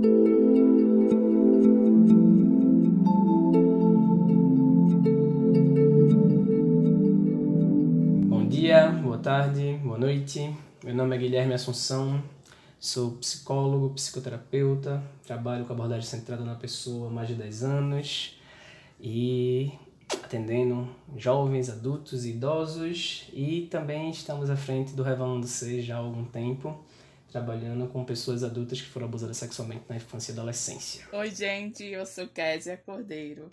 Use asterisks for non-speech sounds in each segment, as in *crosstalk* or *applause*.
Bom dia, boa tarde, boa noite. Meu nome é Guilherme Assunção, sou psicólogo, psicoterapeuta, trabalho com abordagem centrada na pessoa há mais de 10 anos e atendendo jovens, adultos e idosos e também estamos à frente do Revelando C já há algum tempo, trabalhando com pessoas adultas que foram abusadas sexualmente na infância e adolescência. Oi, gente, eu sou Kézia Cordeiro,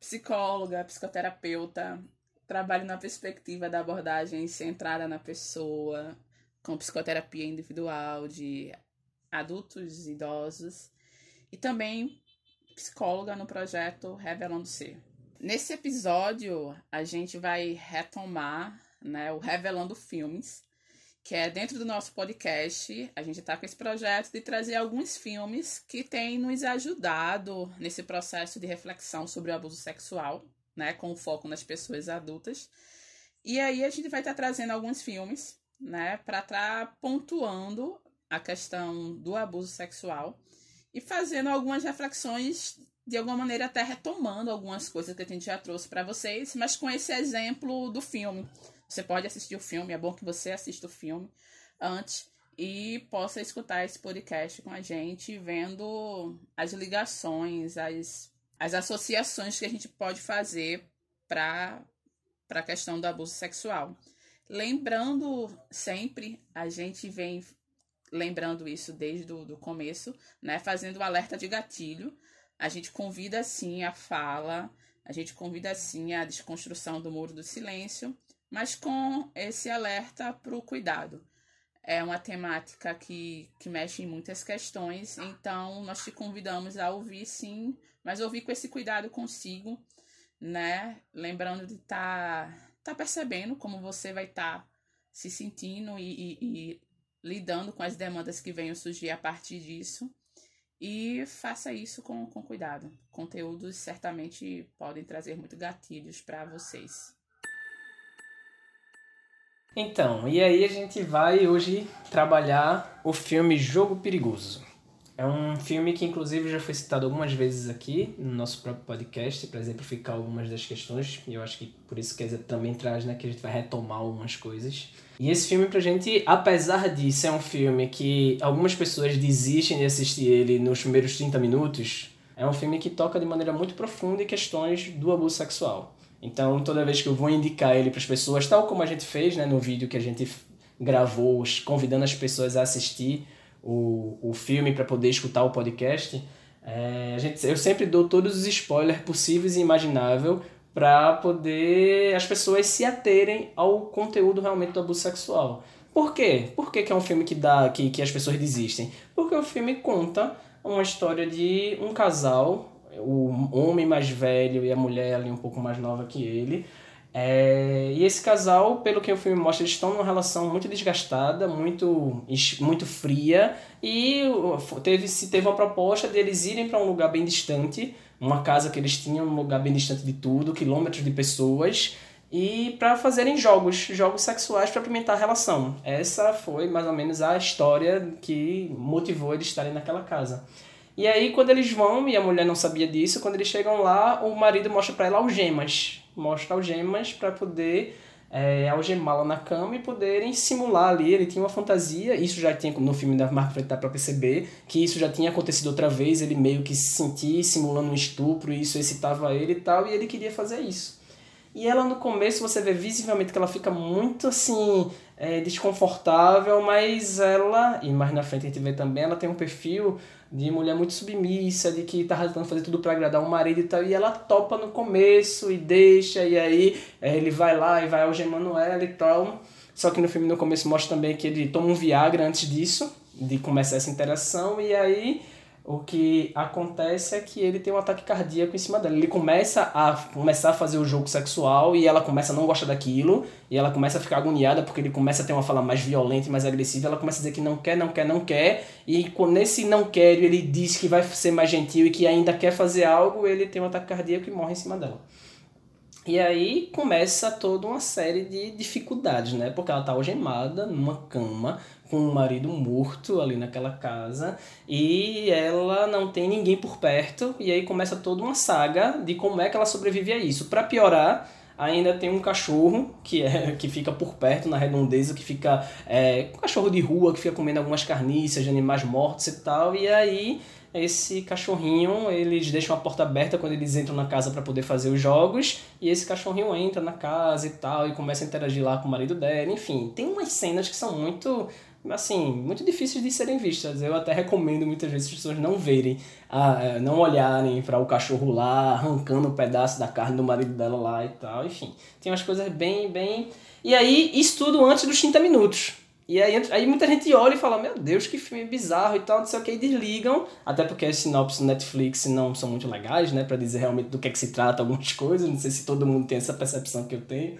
psicóloga, psicoterapeuta, trabalho na perspectiva da abordagem centrada na pessoa, com psicoterapia individual de adultos e idosos, e também psicóloga no projeto Revelando Ser. Nesse episódio, a gente vai retomar né, o Revelando Filmes, que é dentro do nosso podcast. A gente está com esse projeto de trazer alguns filmes que têm nos ajudado nesse processo de reflexão sobre o abuso sexual, né, com foco nas pessoas adultas. E aí a gente vai estar tá trazendo alguns filmes, né, para estar tá pontuando a questão do abuso sexual e fazendo algumas reflexões de alguma maneira até retomando algumas coisas que a gente já trouxe para vocês, mas com esse exemplo do filme. Você pode assistir o filme, é bom que você assista o filme antes e possa escutar esse podcast com a gente, vendo as ligações, as, as associações que a gente pode fazer para a questão do abuso sexual. Lembrando sempre, a gente vem lembrando isso desde o começo, né, fazendo o alerta de gatilho a gente convida sim a fala, a gente convida sim a desconstrução do muro do silêncio, mas com esse alerta para o cuidado. É uma temática que, que mexe em muitas questões, então nós te convidamos a ouvir sim, mas ouvir com esse cuidado consigo, né? Lembrando de estar tá, tá percebendo como você vai estar tá se sentindo e, e, e lidando com as demandas que venham surgir a partir disso. E faça isso com, com cuidado. Conteúdos certamente podem trazer muito gatilhos para vocês. Então, e aí a gente vai hoje trabalhar o filme Jogo Perigoso. É um filme que, inclusive, já foi citado algumas vezes aqui no nosso próprio podcast, para exemplificar algumas das questões, e eu acho que por isso que também traz, né, que a gente vai retomar algumas coisas. E esse filme, pra gente, apesar disso, é um filme que algumas pessoas desistem de assistir ele nos primeiros 30 minutos, é um filme que toca de maneira muito profunda em questões do abuso sexual. Então, toda vez que eu vou indicar ele para as pessoas, tal como a gente fez né, no vídeo que a gente gravou, convidando as pessoas a assistir o, o filme para poder escutar o podcast, é, a gente, eu sempre dou todos os spoilers possíveis e imagináveis para poder as pessoas se aterem ao conteúdo realmente do abuso sexual. Por quê? Por que, que é um filme que dá que, que as pessoas desistem? Porque o filme conta uma história de um casal, o homem mais velho e a mulher ali um pouco mais nova que ele, é, e esse casal, pelo que o filme mostra, eles estão numa relação muito desgastada, muito, muito fria, e teve, se teve uma proposta deles irem para um lugar bem distante, uma casa que eles tinham, um lugar bem distante de tudo, quilômetros de pessoas, e para fazerem jogos, jogos sexuais para apimentar a relação. Essa foi mais ou menos a história que motivou eles estarem naquela casa. E aí, quando eles vão, e a mulher não sabia disso, quando eles chegam lá, o marido mostra para ela algemas mostra algemas para poder é, algemá-la na cama e poderem simular ali. Ele tinha uma fantasia, isso já tinha no filme da Marco Freitas para perceber que isso já tinha acontecido outra vez. Ele meio que se sentia simulando um estupro, isso excitava ele e tal, e ele queria fazer isso. E ela no começo você vê visivelmente que ela fica muito assim é, desconfortável, mas ela, e mais na frente a gente vê também, ela tem um perfil de mulher muito submissa, de que tá tentando fazer tudo para agradar o marido e tal, e ela topa no começo e deixa, e aí é, ele vai lá e vai algemando ela e tal. Só que no filme no começo mostra também que ele toma um Viagra antes disso, de começar essa interação, e aí o que acontece é que ele tem um ataque cardíaco em cima dela. Ele começa a começar a fazer o jogo sexual e ela começa a não gostar daquilo, e ela começa a ficar agoniada porque ele começa a ter uma fala mais violenta e mais agressiva. Ela começa a dizer que não quer, não quer, não quer, e nesse não quer, ele diz que vai ser mais gentil e que ainda quer fazer algo, ele tem um ataque cardíaco e morre em cima dela. E aí começa toda uma série de dificuldades, né? Porque ela tá algemada numa cama com o marido morto ali naquela casa e ela não tem ninguém por perto e aí começa toda uma saga de como é que ela sobrevive a isso. Para piorar, ainda tem um cachorro que é *laughs* que fica por perto na redondeza que fica é, um cachorro de rua que fica comendo algumas carnícias de animais mortos e tal e aí esse cachorrinho, eles deixam a porta aberta quando eles entram na casa para poder fazer os jogos, e esse cachorrinho entra na casa e tal, e começa a interagir lá com o marido dela, enfim, tem umas cenas que são muito assim, muito difíceis de serem vistas. Eu até recomendo muitas vezes as pessoas não verem, ah, não olharem para o cachorro lá, arrancando um pedaço da carne do marido dela lá e tal. Enfim, tem umas coisas bem, bem. E aí, isso tudo antes dos 30 minutos. E aí, aí muita gente olha e fala, meu Deus, que filme bizarro e tal, não sei o que, e desligam, até porque as sinopses do Netflix não são muito legais, né, para dizer realmente do que é que se trata algumas *laughs* coisas, não sei se todo mundo tem essa percepção que eu tenho.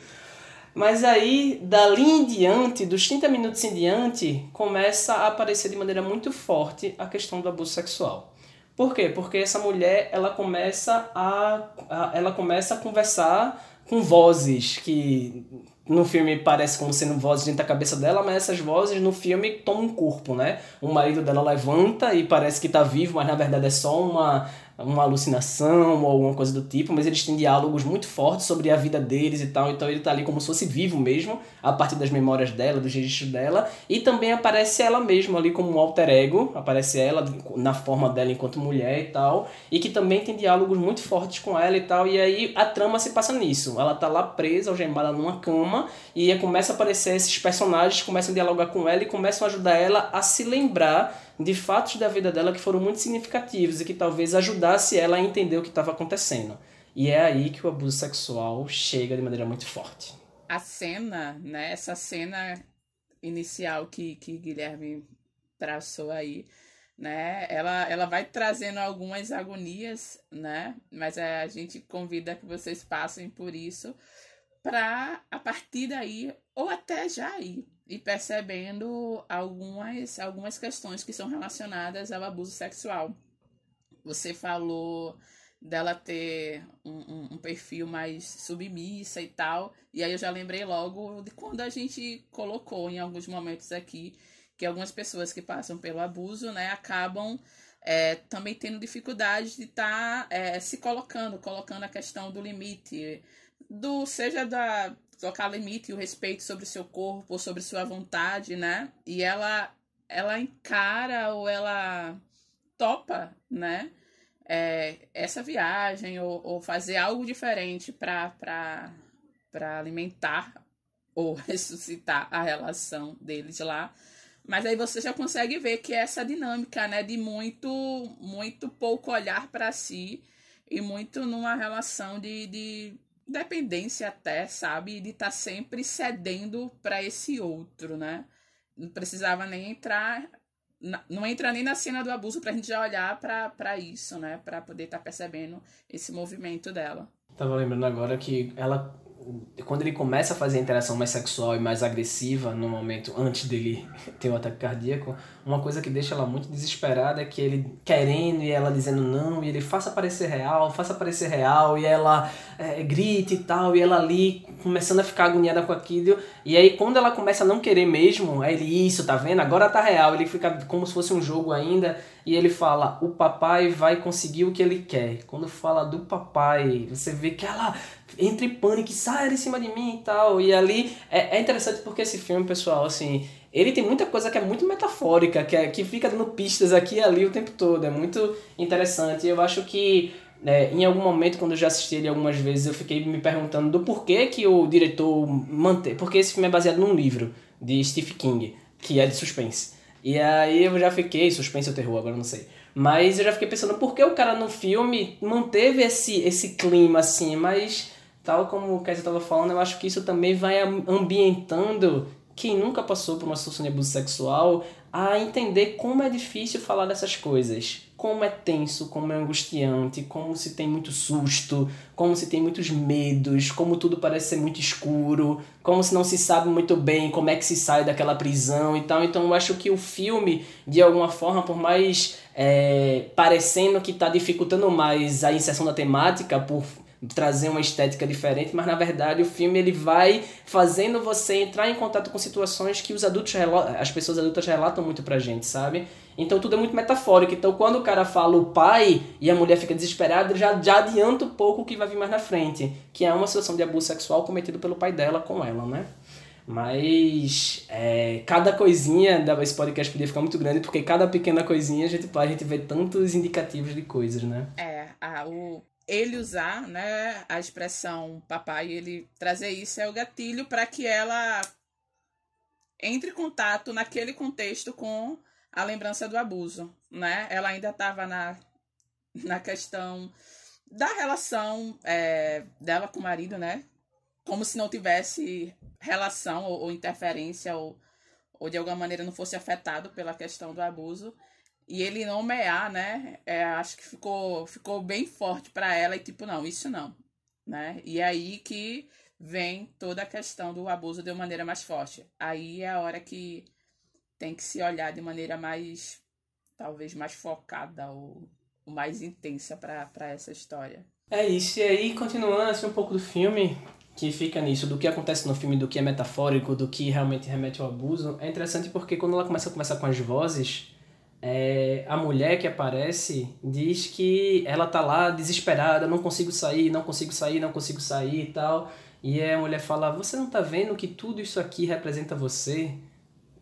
Mas aí, dali em diante, dos 30 minutos em diante, começa a aparecer de maneira muito forte a questão do abuso sexual. Por quê? Porque essa mulher, ela começa a, a ela começa a conversar com vozes que no filme parece como sendo vozes dentro da cabeça dela, mas essas vozes no filme tomam um corpo, né? O marido dela levanta e parece que tá vivo, mas na verdade é só uma uma alucinação ou alguma coisa do tipo, mas eles têm diálogos muito fortes sobre a vida deles e tal, então ele tá ali como se fosse vivo mesmo, a partir das memórias dela, dos registros dela, e também aparece ela mesma ali como um alter ego, aparece ela na forma dela enquanto mulher e tal, e que também tem diálogos muito fortes com ela e tal, e aí a trama se passa nisso, ela tá lá presa, algemada numa cama, e começa a aparecer esses personagens começam a dialogar com ela e começam a ajudar ela a se lembrar de fatos da vida dela que foram muito significativos e que talvez ajudasse ela a entender o que estava acontecendo. E é aí que o abuso sexual chega de maneira muito forte. A cena, né, essa cena inicial que, que Guilherme traçou aí, né, ela, ela vai trazendo algumas agonias, né, mas a gente convida que vocês passem por isso para a partir daí ou até já ir e percebendo algumas, algumas questões que são relacionadas ao abuso sexual. Você falou dela ter um, um, um, perfil mais submissa e tal, e aí eu já lembrei logo de quando a gente colocou em alguns momentos aqui que algumas pessoas que passam pelo abuso, né, acabam é, também tendo dificuldade de estar tá, é, se colocando, colocando a questão do limite, do seja da colocar limite e o respeito sobre o seu corpo, sobre sua vontade, né? E ela ela encara ou ela topa, né? É, essa viagem ou, ou fazer algo diferente para alimentar ou *laughs* ressuscitar a relação deles lá. Mas aí você já consegue ver que essa dinâmica, né, de muito muito pouco olhar para si e muito numa relação de, de dependência até, sabe? De estar tá sempre cedendo para esse outro, né? Não precisava nem entrar. Não entra nem na cena do abuso pra gente já olhar para isso, né? Pra poder estar tá percebendo esse movimento dela. Tava lembrando agora que ela quando ele começa a fazer a interação mais sexual e mais agressiva no momento antes dele *laughs* ter o um ataque cardíaco, uma coisa que deixa ela muito desesperada é que ele querendo e ela dizendo não, e ele faça parecer real, faça parecer real, e ela é, grita e tal, e ela ali começando a ficar agoniada com aquilo, e aí quando ela começa a não querer mesmo, aí ele, isso, tá vendo? Agora tá real, ele fica como se fosse um jogo ainda, e ele fala: o papai vai conseguir o que ele quer. Quando fala do papai, você vê que ela entra em pânico, sai em cima de mim e tal. E ali é, é interessante porque esse filme, pessoal, assim, ele tem muita coisa que é muito metafórica, que, é, que fica dando pistas aqui e ali o tempo todo. É muito interessante. Eu acho que é, em algum momento, quando eu já assisti ele algumas vezes, eu fiquei me perguntando do porquê que o diretor mantém. Porque esse filme é baseado num livro de Stephen King, que é de suspense. E aí eu já fiquei, suspense ou terror, agora não sei. Mas eu já fiquei pensando por que o cara no filme manteve esse, esse clima assim, mas tal como o Kézia estava falando, eu acho que isso também vai ambientando quem nunca passou por uma situação de abuso sexual a entender como é difícil falar dessas coisas como é tenso, como é angustiante, como se tem muito susto, como se tem muitos medos, como tudo parece ser muito escuro, como se não se sabe muito bem como é que se sai daquela prisão e tal. Então eu acho que o filme, de alguma forma, por mais é, parecendo que está dificultando mais a inserção da temática, por trazer uma estética diferente, mas na verdade o filme ele vai fazendo você entrar em contato com situações que os adultos as pessoas adultas relatam muito pra gente, sabe? Então tudo é muito metafórico. Então quando o cara fala o pai e a mulher fica desesperada, já, já adianta um pouco o que vai vir mais na frente, que é uma situação de abuso sexual cometido pelo pai dela com ela, né? Mas é, cada coisinha desse podcast podia ficar muito grande, porque cada pequena coisinha a gente, a gente vê tantos indicativos de coisas, né? É, a, o, ele usar né, a expressão papai, ele trazer isso é o gatilho para que ela entre em contato naquele contexto com a lembrança do abuso, né? Ela ainda estava na, na questão da relação é, dela com o marido, né? Como se não tivesse relação ou, ou interferência ou, ou de alguma maneira não fosse afetado pela questão do abuso. E ele nomear, né? É, acho que ficou, ficou bem forte para ela e tipo, não, isso não. Né? E é aí que vem toda a questão do abuso de uma maneira mais forte. Aí é a hora que tem que se olhar de maneira mais, talvez mais focada ou, mais intensa para essa história. É isso, e aí continuando assim um pouco do filme, que fica nisso, do que acontece no filme, do que é metafórico, do que realmente remete ao abuso, é interessante porque quando ela começa a conversar com as vozes, é, a mulher que aparece diz que ela tá lá desesperada, não consigo sair, não consigo sair, não consigo sair e tal. E a mulher fala: Você não tá vendo que tudo isso aqui representa você?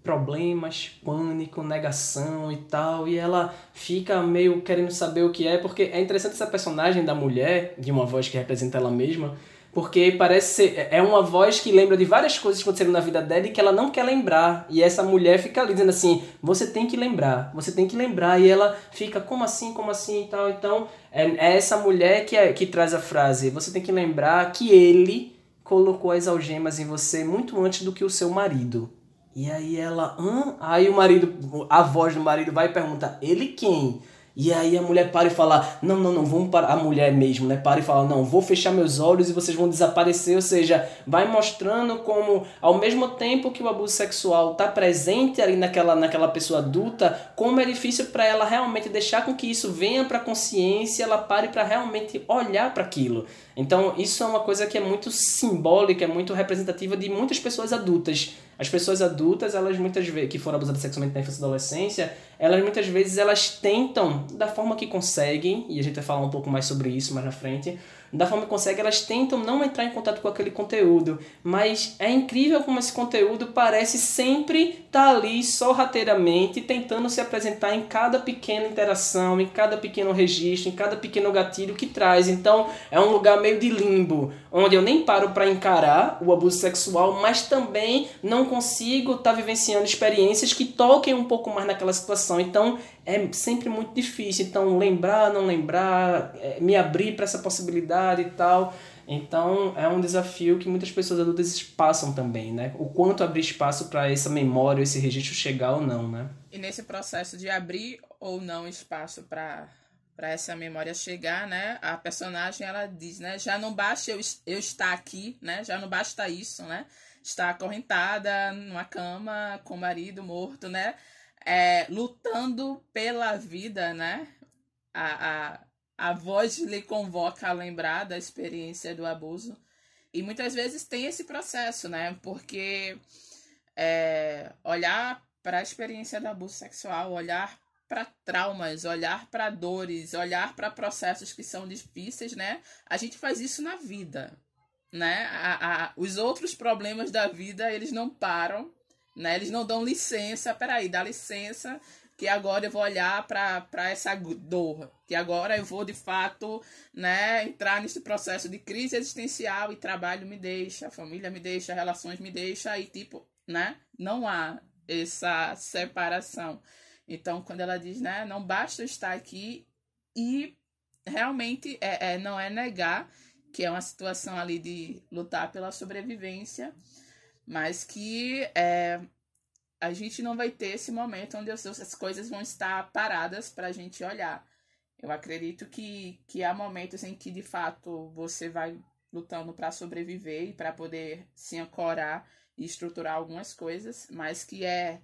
problemas, pânico, negação e tal, e ela fica meio querendo saber o que é, porque é interessante essa personagem da mulher, de uma voz que representa ela mesma, porque parece ser, é uma voz que lembra de várias coisas que aconteceram na vida dela e que ela não quer lembrar. E essa mulher fica ali dizendo assim: você tem que lembrar, você tem que lembrar. E ela fica, como assim, como assim e tal. Então, é, é essa mulher que, é, que traz a frase: você tem que lembrar que ele colocou as algemas em você muito antes do que o seu marido. E aí ela, hã? Aí o marido, a voz do marido vai e pergunta, ele quem? E aí a mulher para e fala, não, não, não, vamos para a mulher mesmo, né? Para e fala, não, vou fechar meus olhos e vocês vão desaparecer. Ou seja, vai mostrando como, ao mesmo tempo que o abuso sexual está presente ali naquela, naquela pessoa adulta, como é difícil para ela realmente deixar com que isso venha para consciência, ela pare para realmente olhar para aquilo. Então, isso é uma coisa que é muito simbólica, é muito representativa de muitas pessoas adultas. As pessoas adultas, elas muitas vezes, que foram abusadas sexualmente na infância e adolescência, elas muitas vezes elas tentam, da forma que conseguem, e a gente vai falar um pouco mais sobre isso mais na frente, da forma que conseguem, elas tentam não entrar em contato com aquele conteúdo. Mas é incrível como esse conteúdo parece sempre estar tá ali sorrateiramente, tentando se apresentar em cada pequena interação, em cada pequeno registro, em cada pequeno gatilho que traz. Então é um lugar meio de limbo, onde eu nem paro para encarar o abuso sexual, mas também não consigo estar tá vivenciando experiências que toquem um pouco mais naquela situação. Então é sempre muito difícil. Então, lembrar, não lembrar, é, me abrir para essa possibilidade e tal. Então, é um desafio que muitas pessoas adultas passam também, né? O quanto abrir espaço para essa memória, esse registro chegar ou não, né? E nesse processo de abrir ou não espaço para para essa memória chegar, né? A personagem ela diz, né? Já não basta eu, eu estar aqui, né? Já não basta isso, né? Estar acorrentada numa cama com o marido morto, né? é, lutando pela vida, né? A, a, a voz lhe convoca a lembrar da experiência do abuso. E muitas vezes tem esse processo, né? Porque é, olhar para a experiência do abuso sexual, olhar para traumas, olhar para dores, olhar para processos que são difíceis, né? A gente faz isso na vida, né? A, a, os outros problemas da vida, eles não param né? Eles não dão licença, peraí, dá licença que agora eu vou olhar para essa dor, que agora eu vou de fato né, entrar nesse processo de crise existencial e trabalho me deixa, família me deixa, relações me deixa, e tipo, né, não há essa separação. Então, quando ela diz, né, não basta estar aqui e realmente é, é, não é negar que é uma situação ali de lutar pela sobrevivência, mas que é, a gente não vai ter esse momento onde as, as coisas vão estar paradas para a gente olhar. Eu acredito que, que há momentos em que de fato você vai lutando para sobreviver e para poder se ancorar e estruturar algumas coisas, mas que é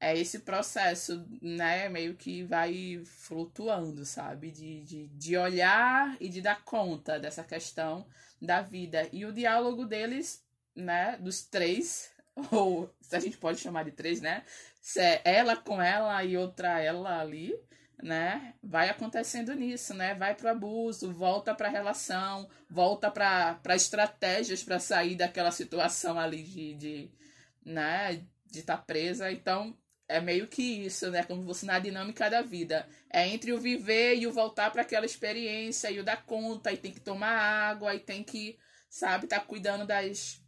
é esse processo, né, meio que vai flutuando, sabe? De, de, de olhar e de dar conta dessa questão da vida. E o diálogo deles, né, dos três, ou se a gente pode chamar de três, né? Se é ela com ela e outra ela ali, né? Vai acontecendo nisso, né? Vai pro abuso, volta pra relação, volta pra, pra estratégias para sair daquela situação ali de, de né? De estar tá presa. Então, é meio que isso, né? Como você na dinâmica da vida. É entre o viver e o voltar para aquela experiência e o dar conta, e tem que tomar água, e tem que, sabe, tá cuidando das,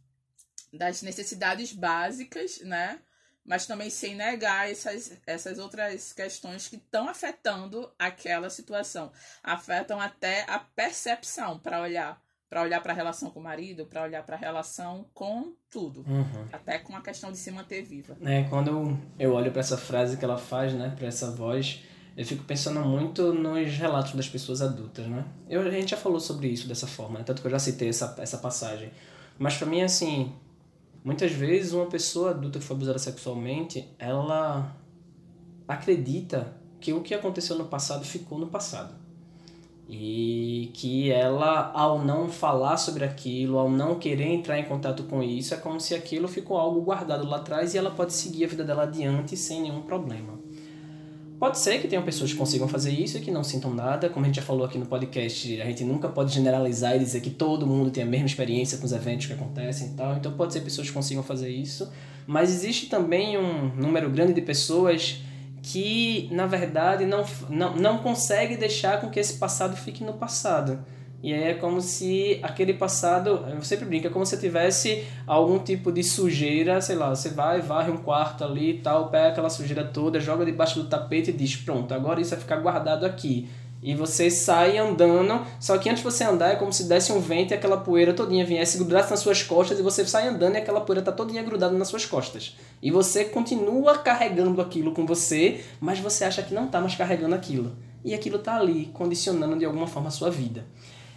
das necessidades básicas, né? Mas também sem negar essas, essas outras questões que estão afetando aquela situação. Afetam até a percepção para olhar para olhar para a relação com o marido, para olhar para a relação com tudo, uhum. até com a questão de se manter viva. É, quando eu olho para essa frase que ela faz, né, para essa voz, eu fico pensando muito nos relatos das pessoas adultas, né? Eu, a gente já falou sobre isso dessa forma, né? tanto que eu já citei essa, essa passagem. Mas para mim, assim, muitas vezes uma pessoa adulta que foi abusada sexualmente, ela acredita que o que aconteceu no passado ficou no passado. E que ela, ao não falar sobre aquilo, ao não querer entrar em contato com isso, é como se aquilo ficou algo guardado lá atrás e ela pode seguir a vida dela adiante sem nenhum problema. Pode ser que tenham pessoas que consigam fazer isso e que não sintam nada. Como a gente já falou aqui no podcast, a gente nunca pode generalizar e dizer que todo mundo tem a mesma experiência com os eventos que acontecem e tal. Então pode ser pessoas que consigam fazer isso. Mas existe também um número grande de pessoas que, na verdade, não, não, não consegue deixar com que esse passado fique no passado. E aí é como se aquele passado, eu sempre brinco, é como se tivesse algum tipo de sujeira, sei lá, você vai, varre um quarto ali e tal, pega aquela sujeira toda, joga debaixo do tapete e diz, pronto, agora isso vai ficar guardado aqui. E você sai andando, só que antes de você andar é como se desse um vento e aquela poeira todinha viesse, grudasse nas suas costas e você sai andando e aquela poeira tá todinha grudada nas suas costas. E você continua carregando aquilo com você, mas você acha que não tá mais carregando aquilo. E aquilo tá ali, condicionando de alguma forma a sua vida.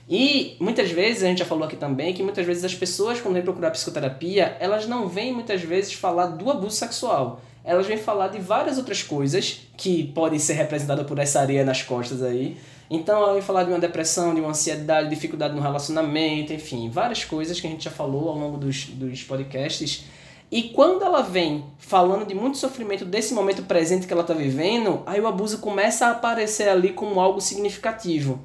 E muitas vezes, a gente já falou aqui também, que muitas vezes as pessoas, quando vêm procurar psicoterapia, elas não vêm muitas vezes falar do abuso sexual elas vêm falar de várias outras coisas que podem ser representadas por essa areia nas costas aí. Então ela vem falar de uma depressão, de uma ansiedade, dificuldade no relacionamento, enfim, várias coisas que a gente já falou ao longo dos, dos podcasts. E quando ela vem falando de muito sofrimento desse momento presente que ela está vivendo, aí o abuso começa a aparecer ali como algo significativo.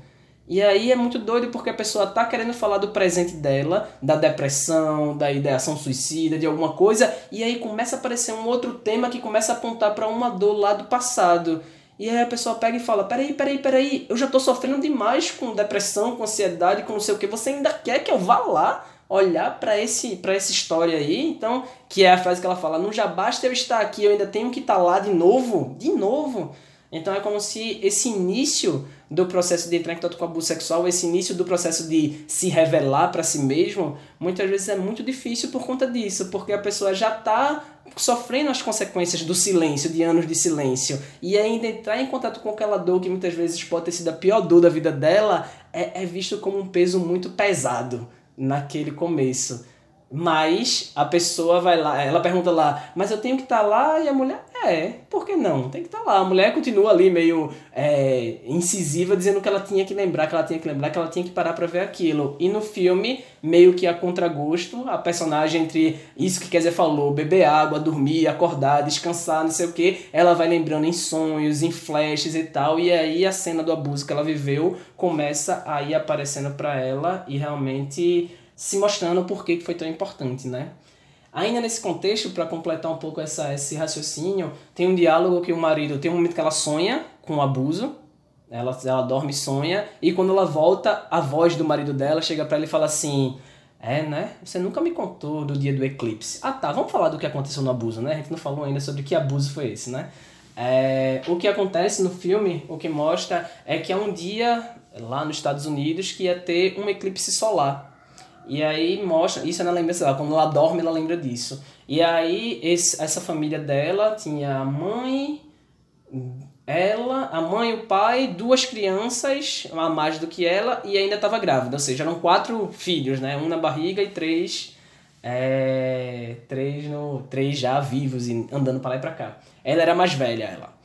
E aí é muito doido porque a pessoa tá querendo falar do presente dela, da depressão, da ideação suicida, de alguma coisa, e aí começa a aparecer um outro tema que começa a apontar para uma dor lá do passado. E aí a pessoa pega e fala: peraí, peraí, peraí, eu já tô sofrendo demais com depressão, com ansiedade, com não sei o que, você ainda quer que eu vá lá? olhar para esse para essa história aí, então, que é a frase que ela fala, não já basta eu estar aqui, eu ainda tenho que estar tá lá de novo, de novo. Então é como se esse início do processo de entrar em contato com o abuso sexual, esse início do processo de se revelar para si mesmo, muitas vezes é muito difícil por conta disso, porque a pessoa já está sofrendo as consequências do silêncio, de anos de silêncio, e ainda entrar em contato com aquela dor que muitas vezes pode ter sido a pior dor da vida dela, é, é visto como um peso muito pesado naquele começo. Mas a pessoa vai lá, ela pergunta lá, mas eu tenho que estar tá lá? E a mulher, é, por que não? Tem que estar tá lá. A mulher continua ali meio é, incisiva, dizendo que ela tinha que lembrar, que ela tinha que lembrar, que ela tinha que parar pra ver aquilo. E no filme, meio que a contragosto, a personagem entre isso que dizer falou, beber água, dormir, acordar, descansar, não sei o que, ela vai lembrando em sonhos, em flashes e tal. E aí a cena do abuso que ela viveu começa a ir aparecendo pra ela e realmente se mostrando por que foi tão importante, né? Ainda nesse contexto, para completar um pouco essa, esse raciocínio, tem um diálogo que o marido tem um momento que ela sonha com o abuso, ela, ela dorme e sonha, e quando ela volta, a voz do marido dela chega para ele e fala assim: É, né? Você nunca me contou do dia do eclipse. Ah, tá, vamos falar do que aconteceu no abuso, né? A gente não falou ainda sobre que abuso foi esse, né? É, o que acontece no filme, o que mostra, é que é um dia lá nos Estados Unidos que ia ter um eclipse solar. E aí mostra, isso ela lembra, sei lá, quando ela dorme ela lembra disso. E aí esse, essa família dela tinha a mãe, ela, a mãe, o pai, duas crianças, a mais do que ela, e ainda estava grávida. Ou seja, eram quatro filhos, né? Um na barriga e três É, três, no, três já vivos e andando para lá e pra cá. Ela era mais velha, ela.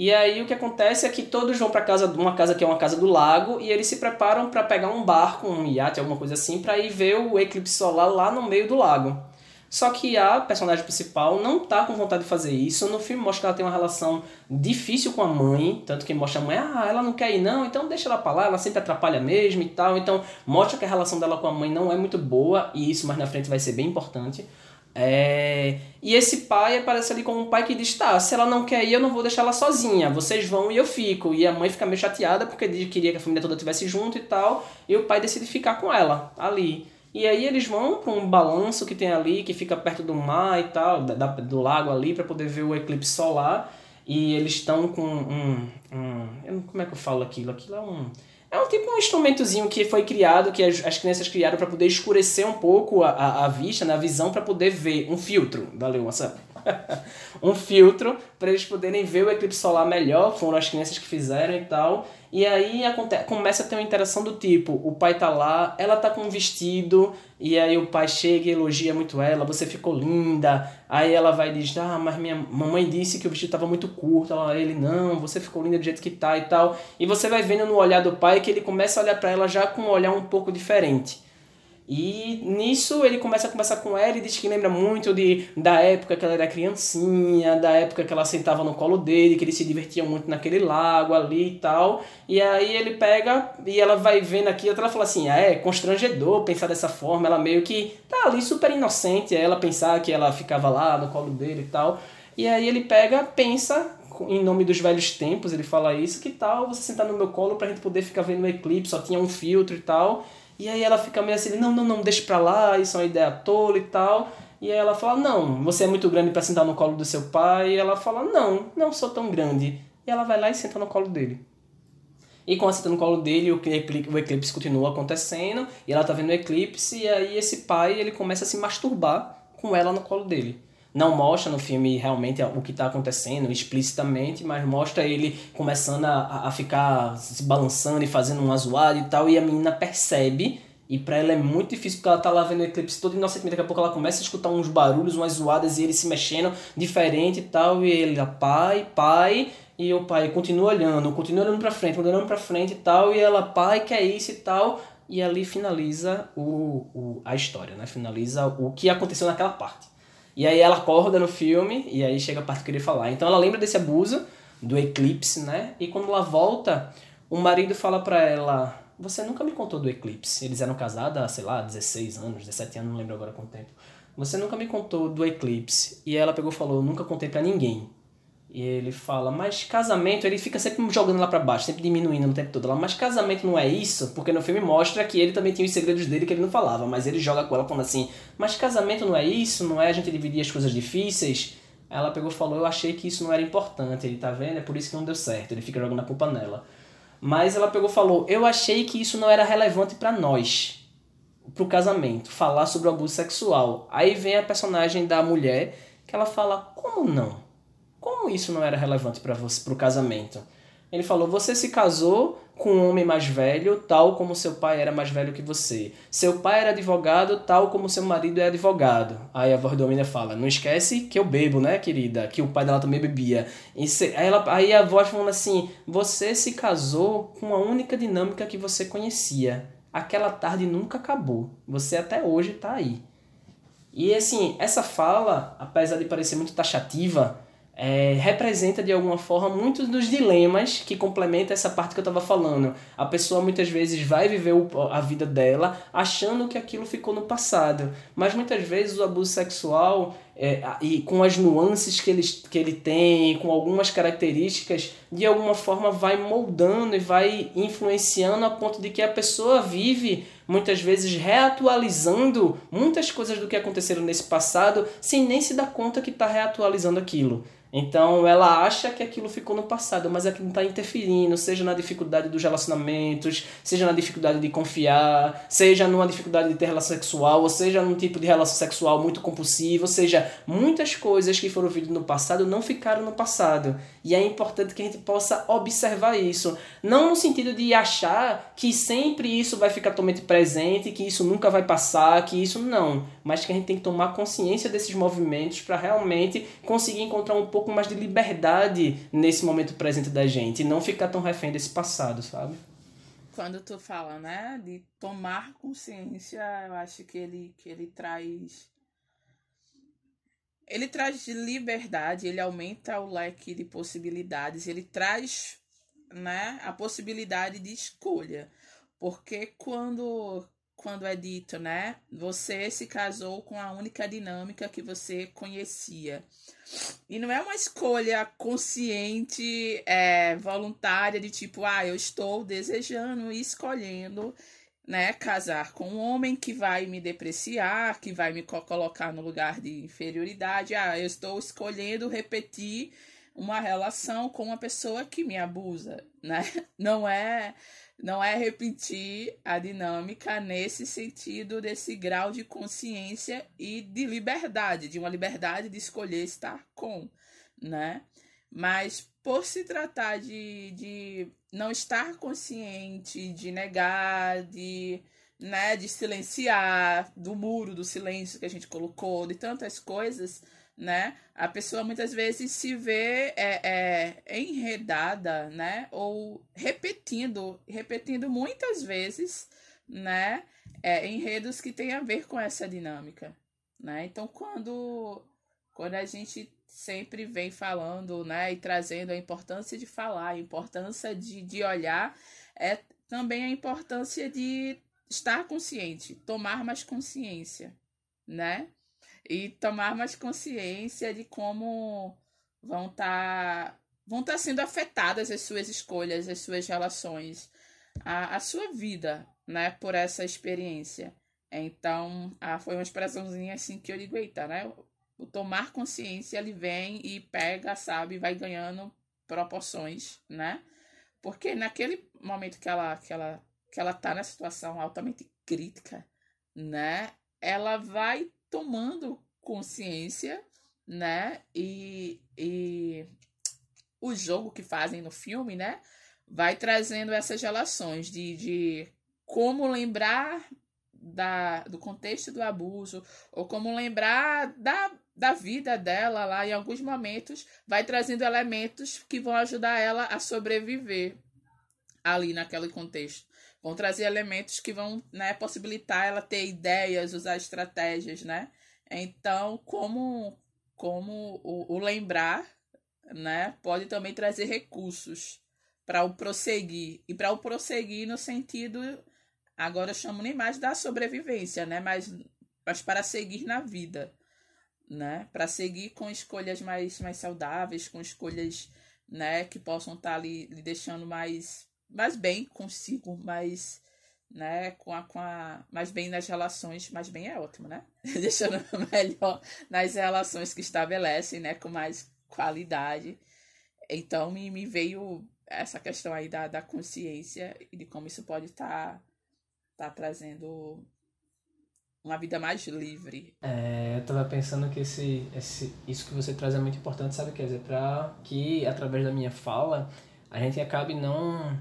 E aí o que acontece é que todos vão para casa, uma casa que é uma casa do lago, e eles se preparam para pegar um barco, um iate, alguma coisa assim, para ir ver o eclipse solar lá no meio do lago. Só que a personagem principal não tá com vontade de fazer isso. No filme mostra que ela tem uma relação difícil com a mãe, tanto que mostra a mãe, ah, ela não quer ir não, então deixa ela pra lá, ela sempre atrapalha mesmo e tal. Então mostra que a relação dela com a mãe não é muito boa, e isso mais na frente vai ser bem importante. É... E esse pai aparece ali como um pai que diz: tá, se ela não quer ir, eu não vou deixar ela sozinha, vocês vão e eu fico. E a mãe fica meio chateada porque queria que a família toda estivesse junto e tal, e o pai decide ficar com ela ali. E aí eles vão para um balanço que tem ali, que fica perto do mar e tal, da, do lago ali, para poder ver o eclipse solar. E eles estão com um, um. Como é que eu falo aquilo? Aquilo é um. É um tipo um instrumentozinho que foi criado, que as, as crianças criaram para poder escurecer um pouco a, a, a vista, na né, visão, para poder ver. Um filtro. Valeu, moça. *laughs* um filtro para eles poderem ver o eclipse solar melhor. Foram as crianças que fizeram e tal. E aí acontece, começa a ter uma interação do tipo, o pai tá lá, ela tá com um vestido, e aí o pai chega e elogia muito ela, você ficou linda. Aí ela vai e diz, ah, mas minha mamãe disse que o vestido tava muito curto. Ela, ele, não, você ficou linda do jeito que tá e tal. E você vai vendo no olhar do pai que ele começa a olhar para ela já com um olhar um pouco diferente. E nisso ele começa a conversar com ela e diz que lembra muito de, da época que ela era criancinha, da época que ela sentava no colo dele, que eles se divertiam muito naquele lago ali e tal. E aí ele pega e ela vai vendo aquilo, ela fala assim: ah, é constrangedor pensar dessa forma. Ela meio que tá ali super inocente, ela pensar que ela ficava lá no colo dele e tal. E aí ele pega, pensa em nome dos velhos tempos, ele fala isso, que tal você sentar no meu colo pra gente poder ficar vendo o eclipse, só tinha um filtro e tal. E aí ela fica meio assim, não, não, não, deixa pra lá, isso é uma ideia tola e tal. E aí ela fala, não, você é muito grande para sentar no colo do seu pai. E ela fala, não, não sou tão grande. E ela vai lá e senta no colo dele. E com a senta no colo dele, o eclipse continua acontecendo, e ela tá vendo o eclipse, e aí esse pai, ele começa a se masturbar com ela no colo dele não mostra no filme realmente o que está acontecendo explicitamente, mas mostra ele começando a, a ficar se balançando e fazendo um azuado e tal, e a menina percebe, e para ela é muito difícil porque ela tá lá vendo o eclipse todo inocentemente, daqui a pouco ela começa a escutar uns barulhos, umas zoadas e ele se mexendo diferente e tal, e ele, pai, pai, e o pai continua olhando, continua olhando para frente, continua olhando para frente e tal, e ela, pai, que é isso e tal, e ali finaliza o, o, a história, né? Finaliza o que aconteceu naquela parte. E aí ela acorda no filme, e aí chega a parte que eu queria falar. Então ela lembra desse abuso, do eclipse, né? E quando ela volta, o marido fala pra ela: Você nunca me contou do eclipse. Eles eram casados há, sei lá, 16 anos, 17 anos, não lembro agora quanto tempo. Você nunca me contou do eclipse. E ela pegou e falou: Nunca contei para ninguém. E ele fala, mas casamento, ele fica sempre jogando lá para baixo, sempre diminuindo no tempo todo. Ela, mas casamento não é isso? Porque no filme mostra que ele também tinha os segredos dele que ele não falava, mas ele joga com ela falando assim, mas casamento não é isso? Não é a gente dividir as coisas difíceis? Ela pegou e falou, eu achei que isso não era importante. Ele tá vendo? É por isso que não deu certo. Ele fica jogando a culpa nela. Mas ela pegou e falou, eu achei que isso não era relevante para nós, pro casamento, falar sobre o abuso sexual. Aí vem a personagem da mulher que ela fala, como não? Como isso não era relevante para você, para o casamento? Ele falou: você se casou com um homem mais velho, tal como seu pai era mais velho que você. Seu pai era advogado, tal como seu marido é advogado. Aí a voz do homem fala: não esquece que eu bebo, né, querida? Que o pai dela também bebia. E se, aí, ela, aí a voz falando assim: você se casou com a única dinâmica que você conhecia. Aquela tarde nunca acabou. Você até hoje está aí. E assim, essa fala, apesar de parecer muito taxativa, é, representa de alguma forma muitos dos dilemas que complementam essa parte que eu estava falando. A pessoa muitas vezes vai viver o, a vida dela achando que aquilo ficou no passado, mas muitas vezes o abuso sexual é, e com as nuances que ele, que ele tem, com algumas características, de alguma forma vai moldando e vai influenciando a ponto de que a pessoa vive muitas vezes reatualizando muitas coisas do que aconteceram nesse passado sem nem se dar conta que está reatualizando aquilo. Então ela acha que aquilo ficou no passado, mas aquilo está interferindo, seja na dificuldade dos relacionamentos, seja na dificuldade de confiar, seja numa dificuldade de ter relação sexual, ou seja num tipo de relação sexual muito compulsiva, ou seja, muitas coisas que foram vividas no passado não ficaram no passado. E é importante que a gente possa observar isso. Não no sentido de achar que sempre isso vai ficar totalmente presente, que isso nunca vai passar, que isso não. Mas que a gente tem que tomar consciência desses movimentos para realmente conseguir encontrar um pouco mais de liberdade nesse momento presente da gente. E não ficar tão refém desse passado, sabe? quando tu fala, né, de tomar consciência, eu acho que ele, que ele traz. Ele traz liberdade, ele aumenta o leque de possibilidades, ele traz né, a possibilidade de escolha. Porque quando, quando é dito, né, você se casou com a única dinâmica que você conhecia. E não é uma escolha consciente, é, voluntária, de tipo, ah, eu estou desejando e escolhendo né, casar com um homem que vai me depreciar, que vai me colocar no lugar de inferioridade. Ah, eu estou escolhendo repetir uma relação com uma pessoa que me abusa, né? *laughs* Não é não é repetir a dinâmica nesse sentido desse grau de consciência e de liberdade, de uma liberdade de escolher estar com, né? Mas por se tratar de, de não estar consciente, de negar, de, né, de silenciar, do muro do silêncio que a gente colocou, de tantas coisas, né? A pessoa muitas vezes se vê é, é, enredada, né? Ou repetindo, repetindo muitas vezes, né? É, enredos que têm a ver com essa dinâmica, né? Então, quando, quando a gente sempre vem falando, né? E trazendo a importância de falar, a importância de, de olhar, é também a importância de estar consciente, tomar mais consciência, né? E tomar mais consciência de como vão estar tá, vão tá sendo afetadas as suas escolhas, as suas relações, a, a sua vida, né, por essa experiência. Então, ah, foi uma expressãozinha assim que eu digo, eita, né? O tomar consciência, ele vem e pega, sabe, vai ganhando proporções, né? Porque naquele momento que ela, que ela, que ela tá na situação altamente crítica, né? Ela vai tomando consciência, né? E, e o jogo que fazem no filme, né? Vai trazendo essas relações de, de como lembrar da, do contexto do abuso, ou como lembrar da, da vida dela lá em alguns momentos, vai trazendo elementos que vão ajudar ela a sobreviver ali naquele contexto. Vão trazer elementos que vão né, possibilitar ela ter ideias, usar estratégias, né? Então, como, como o, o lembrar, né, pode também trazer recursos para o prosseguir. E para o prosseguir no sentido, agora eu chamo nem mais da sobrevivência, né, mas, mas para seguir na vida, né, para seguir com escolhas mais, mais saudáveis, com escolhas, né, que possam estar tá lhe deixando mais, mais bem consigo, mais né, com a, com a, mais bem nas relações, mais bem é ótimo, né? *laughs* Deixando melhor nas relações que estabelecem, né, com mais qualidade. Então me, me veio essa questão aí da, da consciência e de como isso pode estar tá, tá trazendo uma vida mais livre. É, eu tava pensando que esse, esse, isso que você traz é muito importante, sabe, quer dizer, para que através da minha fala a gente acabe não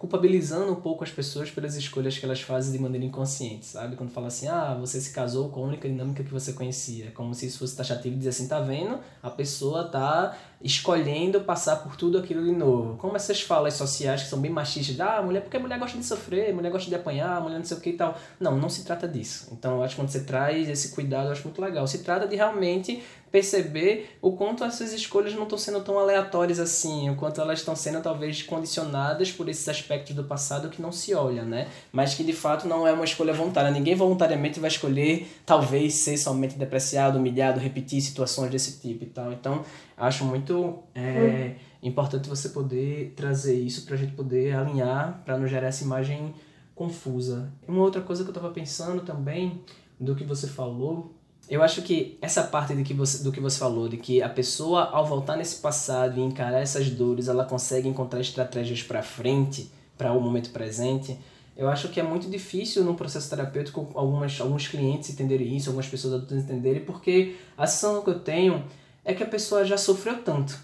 culpabilizando um pouco as pessoas pelas escolhas que elas fazem de maneira inconsciente, sabe? Quando fala assim, ah, você se casou com a única dinâmica que você conhecia. É como se isso fosse taxativo e dizer assim, tá vendo? A pessoa tá escolhendo passar por tudo aquilo de novo. Como essas falas sociais que são bem machistas, ah, mulher, porque a mulher gosta de sofrer, mulher gosta de apanhar, mulher não sei o que e tal. Não, não se trata disso. Então eu acho que quando você traz esse cuidado, eu acho muito legal. Se trata de realmente perceber o quanto essas escolhas não estão sendo tão aleatórias assim, o quanto elas estão sendo talvez condicionadas por esses aspectos do passado que não se olha, né? Mas que de fato não é uma escolha voluntária. Ninguém voluntariamente vai escolher talvez ser somente depreciado, humilhado, repetir situações desse tipo e tal. Então, acho muito é, importante você poder trazer isso para a gente poder alinhar, para não gerar essa imagem confusa. Uma outra coisa que eu estava pensando também do que você falou eu acho que essa parte de que você, do que você falou, de que a pessoa, ao voltar nesse passado e encarar essas dores, ela consegue encontrar estratégias para frente, para o momento presente, Eu acho que é muito difícil no processo terapêutico algumas, alguns clientes entenderem isso, algumas pessoas adultas entenderem, porque a sensação que eu tenho é que a pessoa já sofreu tanto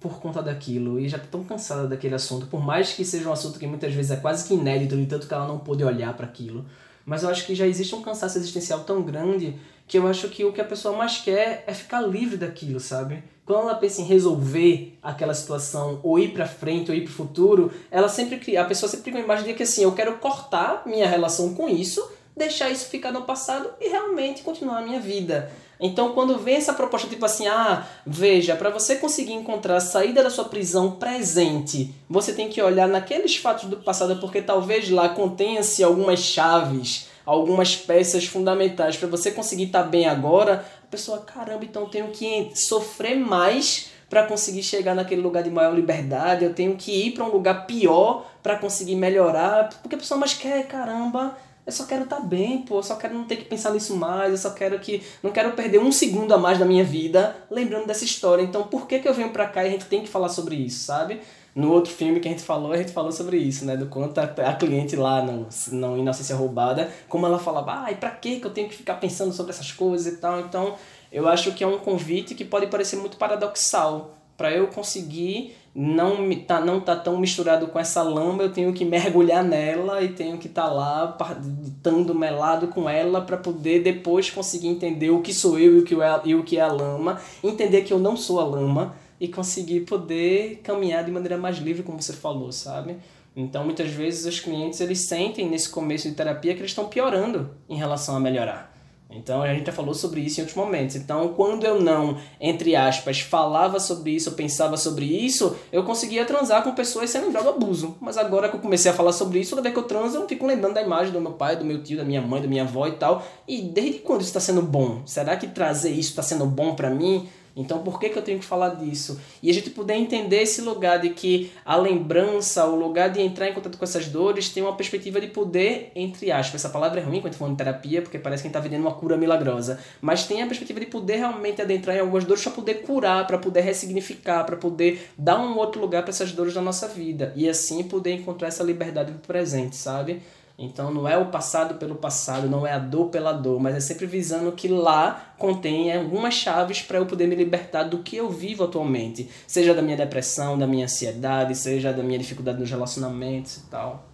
por conta daquilo e já tá tão cansada daquele assunto, por mais que seja um assunto que muitas vezes é quase que inédito, de tanto que ela não pôde olhar para aquilo. Mas eu acho que já existe um cansaço existencial tão grande que eu acho que o que a pessoa mais quer é ficar livre daquilo, sabe? Quando ela pensa em resolver aquela situação, ou ir para frente, ou ir para o futuro, ela sempre cria, a pessoa sempre cria uma imagem de que assim, eu quero cortar minha relação com isso, deixar isso ficar no passado e realmente continuar a minha vida. Então, quando vem essa proposta tipo assim, ah, veja, para você conseguir encontrar a saída da sua prisão presente, você tem que olhar naqueles fatos do passado, porque talvez lá contenha-se algumas chaves algumas peças fundamentais para você conseguir estar tá bem agora, a pessoa, caramba, então tenho que sofrer mais para conseguir chegar naquele lugar de maior liberdade, eu tenho que ir para um lugar pior para conseguir melhorar, porque a pessoa mais quer, caramba, eu só quero estar tá bem, pô, eu só quero não ter que pensar nisso mais, eu só quero que não quero perder um segundo a mais da minha vida lembrando dessa história. Então, por que que eu venho para cá e a gente tem que falar sobre isso, sabe? No outro filme que a gente falou, a gente falou sobre isso, né? Do quanto a, a cliente lá no, no Inocência Roubada, como ela falava, ah, e pra que eu tenho que ficar pensando sobre essas coisas e tal. Então, eu acho que é um convite que pode parecer muito paradoxal. para eu conseguir não me tá, não tá tão misturado com essa lama, eu tenho que mergulhar nela e tenho que estar tá lá estando melado com ela para poder depois conseguir entender o que sou eu e o que é, e o que é a lama, entender que eu não sou a lama, e conseguir poder caminhar de maneira mais livre, como você falou, sabe? Então, muitas vezes os clientes eles sentem nesse começo de terapia que eles estão piorando em relação a melhorar. Então, a gente já falou sobre isso em outros momentos. Então, quando eu não, entre aspas, falava sobre isso, pensava sobre isso, eu conseguia transar com pessoas sem lembrar do abuso. Mas agora que eu comecei a falar sobre isso, toda vez que eu transo, eu fico lembrando da imagem do meu pai, do meu tio, da minha mãe, da minha avó e tal. E desde quando isso está sendo bom? Será que trazer isso está sendo bom para mim? Então, por que, que eu tenho que falar disso? E a gente poder entender esse lugar de que a lembrança, o lugar de entrar em contato com essas dores, tem uma perspectiva de poder, entre aspas. Essa palavra é ruim quando a gente fala de terapia, porque parece que está vendendo uma cura milagrosa. Mas tem a perspectiva de poder realmente adentrar em algumas dores para poder curar, para poder ressignificar, para poder dar um outro lugar para essas dores da nossa vida. E assim poder encontrar essa liberdade do presente, sabe? Então não é o passado pelo passado, não é a dor pela dor, mas é sempre visando que lá contém algumas chaves para eu poder me libertar do que eu vivo atualmente, seja da minha depressão, da minha ansiedade, seja da minha dificuldade nos relacionamentos e tal.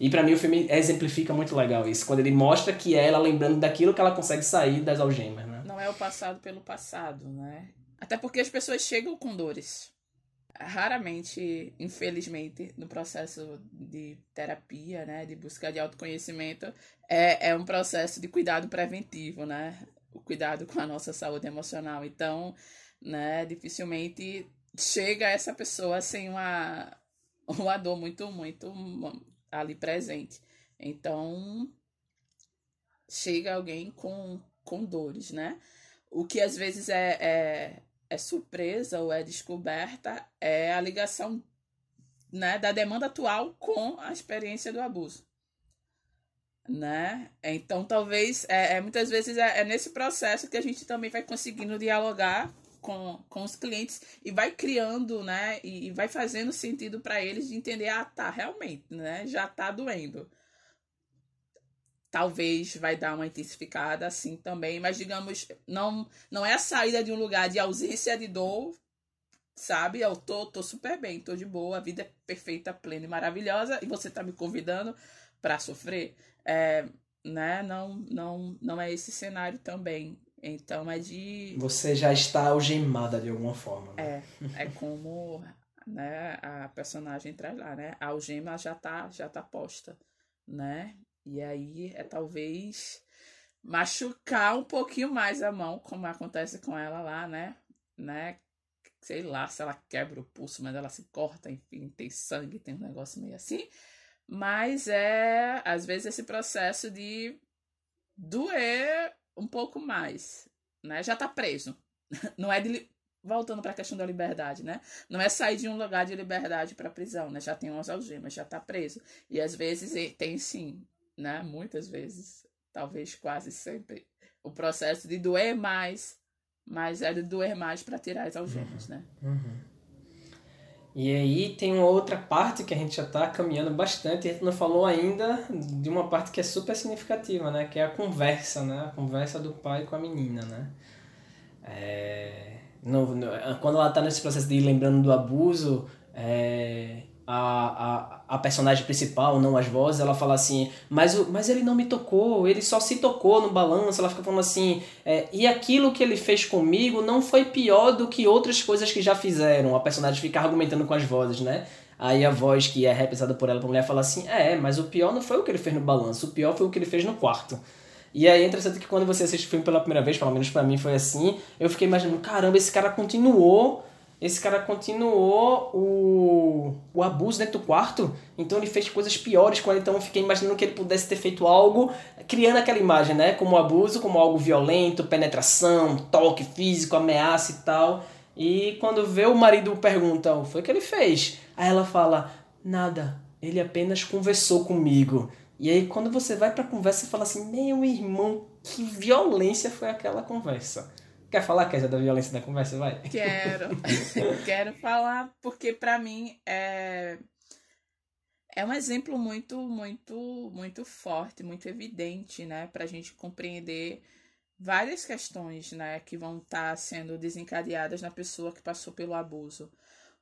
E para mim o filme exemplifica muito legal isso, quando ele mostra que é ela lembrando daquilo que ela consegue sair das algemas, né? Não é o passado pelo passado, né? Até porque as pessoas chegam com dores raramente, infelizmente, no processo de terapia, né, de busca de autoconhecimento, é, é um processo de cuidado preventivo, né? O cuidado com a nossa saúde emocional. Então, né, dificilmente chega essa pessoa sem uma, uma dor muito, muito ali presente. Então, chega alguém com, com dores, né? O que às vezes é, é é surpresa ou é descoberta é a ligação né, da demanda atual com a experiência do abuso. Né? Então, talvez, é, é muitas vezes é, é, nesse processo que a gente também vai conseguindo dialogar com, com os clientes e vai criando, né? E, e vai fazendo sentido para eles de entender, ah, tá, realmente, né? Já tá doendo talvez vai dar uma intensificada assim também, mas digamos, não não é a saída de um lugar de ausência de dor, sabe? Eu tô, tô super bem, tô de boa, a vida é perfeita, plena e maravilhosa e você tá me convidando para sofrer, é, né? Não, não, não é esse cenário também. Então é de você já está algemada de alguma forma. Né? É, é como né, a personagem traz lá, né? A algema já tá já tá posta, né? E aí é talvez machucar um pouquinho mais a mão, como acontece com ela lá, né? né? Sei lá se ela quebra o pulso, mas ela se corta, enfim, tem sangue, tem um negócio meio assim. Mas é, às vezes, esse processo de doer um pouco mais, né? Já tá preso. *laughs* Não é de voltando para a questão da liberdade, né? Não é sair de um lugar de liberdade para prisão, né? Já tem umas algemas, já tá preso. E às vezes tem sim né? Muitas vezes, talvez quase sempre, o processo de doer mais, mas é de doer mais para tirar as algemas, uhum. né? Uhum. E aí tem uma outra parte que a gente já está caminhando bastante, a gente não falou ainda de uma parte que é super significativa, né? Que é a conversa, né? A conversa do pai com a menina, né? É... No, no, quando ela está nesse processo de ir lembrando do abuso, é, a, a, a personagem principal, não as vozes, ela fala assim, mas, o, mas ele não me tocou, ele só se tocou no balanço, ela fica falando assim, é, e aquilo que ele fez comigo não foi pior do que outras coisas que já fizeram, a personagem fica argumentando com as vozes, né? Aí a voz que é representada por ela, pra mulher, fala assim, é, mas o pior não foi o que ele fez no balanço, o pior foi o que ele fez no quarto. E aí é interessante que quando você assiste o filme pela primeira vez, pelo menos para mim foi assim, eu fiquei imaginando, caramba, esse cara continuou esse cara continuou o, o abuso dentro do quarto, então ele fez coisas piores quando então eu fiquei imaginando que ele pudesse ter feito algo, criando aquela imagem, né, como abuso, como algo violento, penetração, toque físico, ameaça e tal. E quando vê o marido pergunta, o foi que ele fez? Aí ela fala, nada, ele apenas conversou comigo. E aí quando você vai pra conversa, você fala assim, meu irmão, que violência foi aquela conversa. Quer falar, Kézia, da violência da conversa? Vai. Quero. *laughs* Quero falar porque, para mim, é... é um exemplo muito, muito, muito forte, muito evidente, né? Pra gente compreender várias questões, né? Que vão estar tá sendo desencadeadas na pessoa que passou pelo abuso.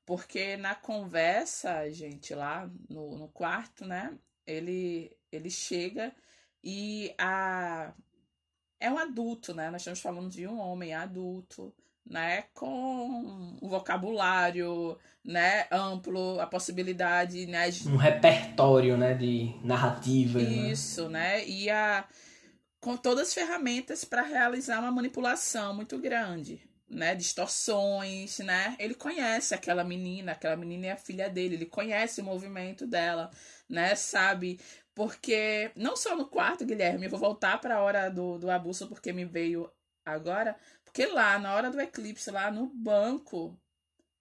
Porque na conversa, gente, lá no, no quarto, né? Ele, ele chega e a é um adulto, né? Nós estamos falando de um homem adulto, né? Com um vocabulário, né? Amplo, a possibilidade, né? De... Um repertório, né? De narrativa. Né? Isso, né? né? E a... com todas as ferramentas para realizar uma manipulação muito grande, né, distorções, né? Ele conhece aquela menina, aquela menina é a filha dele, ele conhece o movimento dela, né? Sabe porque, não só no quarto, Guilherme, eu vou voltar para a hora do, do abuso, porque me veio agora. Porque lá, na hora do eclipse, lá no banco,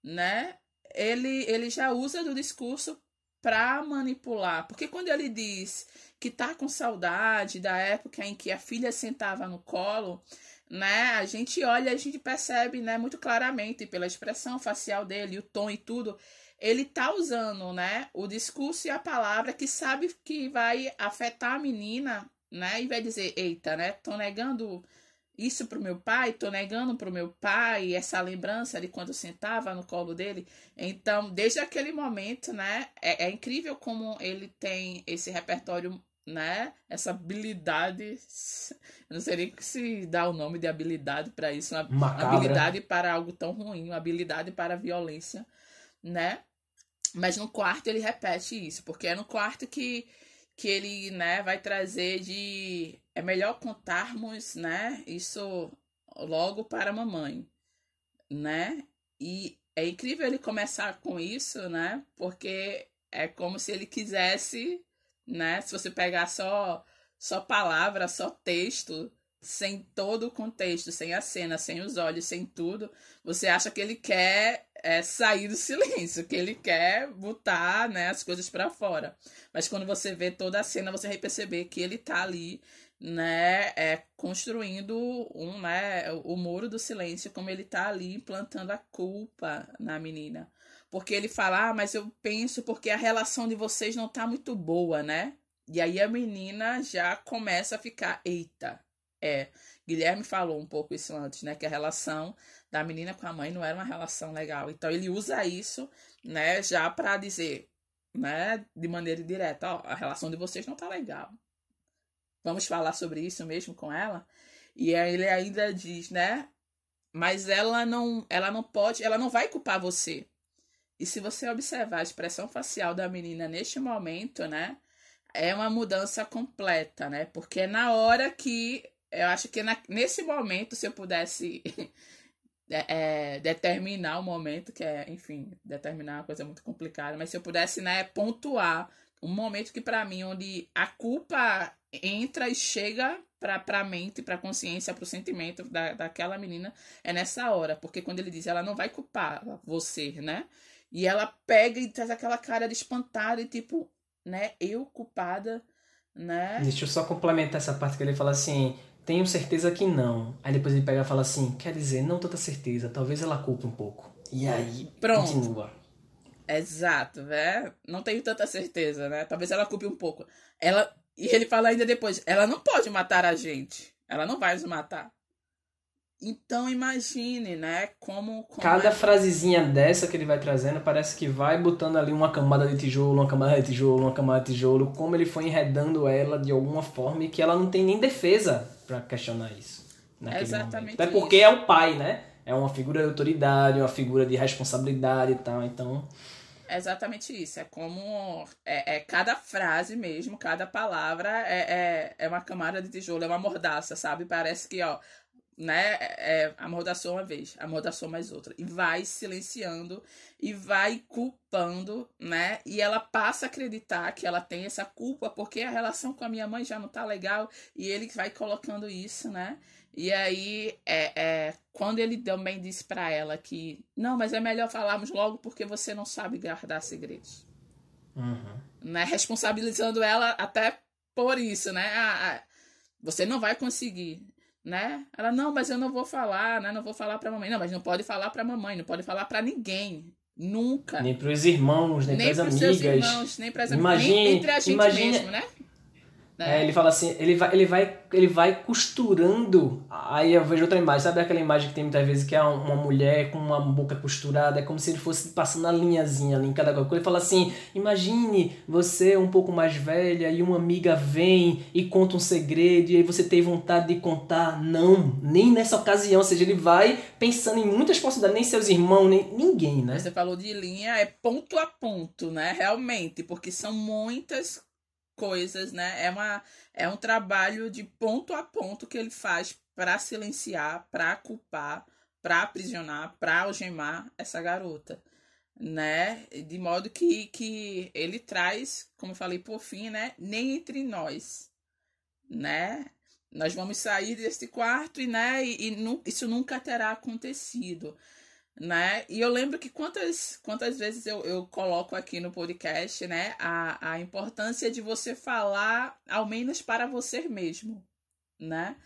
né? Ele, ele já usa do discurso para manipular. Porque quando ele diz que tá com saudade da época em que a filha sentava no colo, né? A gente olha, a gente percebe, né, muito claramente pela expressão facial dele, o tom e tudo, ele tá usando, né, o discurso e a palavra que sabe que vai afetar a menina, né, e vai dizer, eita, né, tô negando isso pro meu pai, tô negando pro meu pai essa lembrança de quando sentava no colo dele. Então, desde aquele momento, né, é, é incrível como ele tem esse repertório né? Essa habilidade, eu não sei nem se dá o nome de habilidade para isso, uma Macabra. habilidade para algo tão ruim, uma habilidade para a violência, né? Mas no quarto ele repete isso, porque é no quarto que, que ele, né, vai trazer de é melhor contarmos, né, isso logo para a mamãe, né? E é incrível ele começar com isso, né? Porque é como se ele quisesse, né, se você pegar só só palavra, só texto, sem todo o contexto, sem a cena, sem os olhos, sem tudo, você acha que ele quer é, sair do *laughs* silêncio, que ele quer botar né, as coisas para fora. Mas quando você vê toda a cena, você vai perceber que ele tá ali, né, é, construindo um, né, o muro do silêncio, como ele tá ali implantando a culpa na menina. Porque ele fala, ah, mas eu penso porque a relação de vocês não tá muito boa, né? E aí a menina já começa a ficar, eita, é, Guilherme falou um pouco isso antes, né? Que a relação da menina com a mãe não era uma relação legal. Então ele usa isso, né, já para dizer, né, de maneira direta, ó, a relação de vocês não tá legal. Vamos falar sobre isso mesmo com ela? E aí ele ainda diz, né? Mas ela não, ela não pode, ela não vai culpar você. E se você observar a expressão facial da menina neste momento, né? É uma mudança completa, né? Porque é na hora que eu acho que na, nesse momento, se eu pudesse *laughs* é, é, determinar o momento, que é, enfim, determinar uma coisa muito complicada, mas se eu pudesse, né, pontuar um momento que para mim, onde a culpa entra e chega pra, pra mente, pra consciência, pro sentimento da, daquela menina, é nessa hora. Porque quando ele diz, ela não vai culpar você, né? E ela pega e traz aquela cara de espantada e tipo, né, eu culpada, né? Deixa eu só complementar essa parte que ele fala assim, tenho certeza que não. Aí depois ele pega e fala assim: quer dizer, não tanta certeza, talvez ela culpe um pouco. E aí, Pronto. continua. Exato, né? Não tenho tanta certeza, né? Talvez ela culpe um pouco. Ela e ele fala ainda depois, ela não pode matar a gente. Ela não vai nos matar. Então imagine, né, como, como cada é... frasezinha dessa que ele vai trazendo parece que vai botando ali uma camada de tijolo, uma camada de tijolo, uma camada de tijolo, como ele foi enredando ela de alguma forma e que ela não tem nem defesa para questionar isso. Exatamente. Momento. Até porque isso. é o pai, né? É uma figura de autoridade, uma figura de responsabilidade e tal, então é exatamente isso. É como. É, é, cada frase mesmo, cada palavra é, é, é uma camada de tijolo, é uma mordaça, sabe? Parece que, ó, né? É, amordaçou uma vez, amordaçou mais outra. E vai silenciando e vai culpando, né? E ela passa a acreditar que ela tem essa culpa porque a relação com a minha mãe já não tá legal. E ele vai colocando isso, né? E aí, é, é, quando ele também disse para ela que não, mas é melhor falarmos logo porque você não sabe guardar segredos. Uhum. Né? Responsabilizando ela até por isso, né? Ah, ah, você não vai conseguir, né? Ela, não, mas eu não vou falar, né? Não vou falar pra mamãe. Não, mas não pode falar pra mamãe, não pode falar pra ninguém. Nunca. Nem pros irmãos, nem, nem pras amigas. Seus irmãos, nem pras amigas. Nem entre a gente imagine, mesmo, né? É. É, ele fala assim, ele vai, ele, vai, ele vai costurando. Aí eu vejo outra imagem, sabe aquela imagem que tem muitas vezes que é uma mulher com uma boca costurada? É como se ele fosse passando a linhazinha ali em cada coisa. Ele fala assim: imagine você um pouco mais velha e uma amiga vem e conta um segredo e aí você tem vontade de contar. Não, nem nessa ocasião. Ou seja, ele vai pensando em muitas possibilidades, nem seus irmãos, nem ninguém, né? Você falou de linha, é ponto a ponto, né? Realmente, porque são muitas coisas, né? É, uma, é um trabalho de ponto a ponto que ele faz para silenciar, para culpar, para aprisionar, para algemar essa garota, né? De modo que, que ele traz, como eu falei por fim, né? Nem entre nós, né? Nós vamos sair deste quarto e, né? E, e isso nunca terá acontecido né? E eu lembro que quantas, quantas vezes eu, eu coloco aqui no podcast, né, a, a importância de você falar, ao menos para você mesmo, né?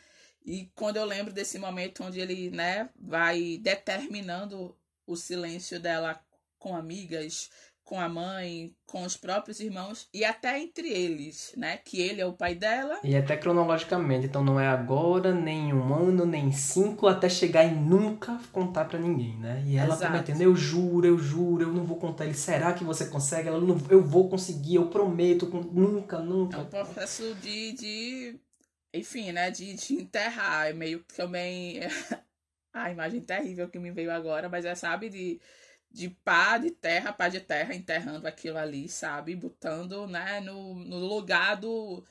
E quando eu lembro desse momento onde ele, né, vai determinando o silêncio dela com amigas, com a mãe, com os próprios irmãos e até entre eles, né? Que ele é o pai dela. E até cronologicamente, então não é agora, nem um ano, nem cinco, até chegar em nunca contar para ninguém, né? E ela Exato. prometendo, eu juro, eu juro, eu não vou contar. Ele, será que você consegue? Ela, não, eu vou conseguir, eu prometo, nunca, nunca. É um processo de, de enfim, né? De, de enterrar, é meio que também... *laughs* a imagem terrível que me veio agora, mas é, sabe, de de pá de terra, pá de terra, enterrando aquilo ali, sabe? Botando, né, no, no lugar do,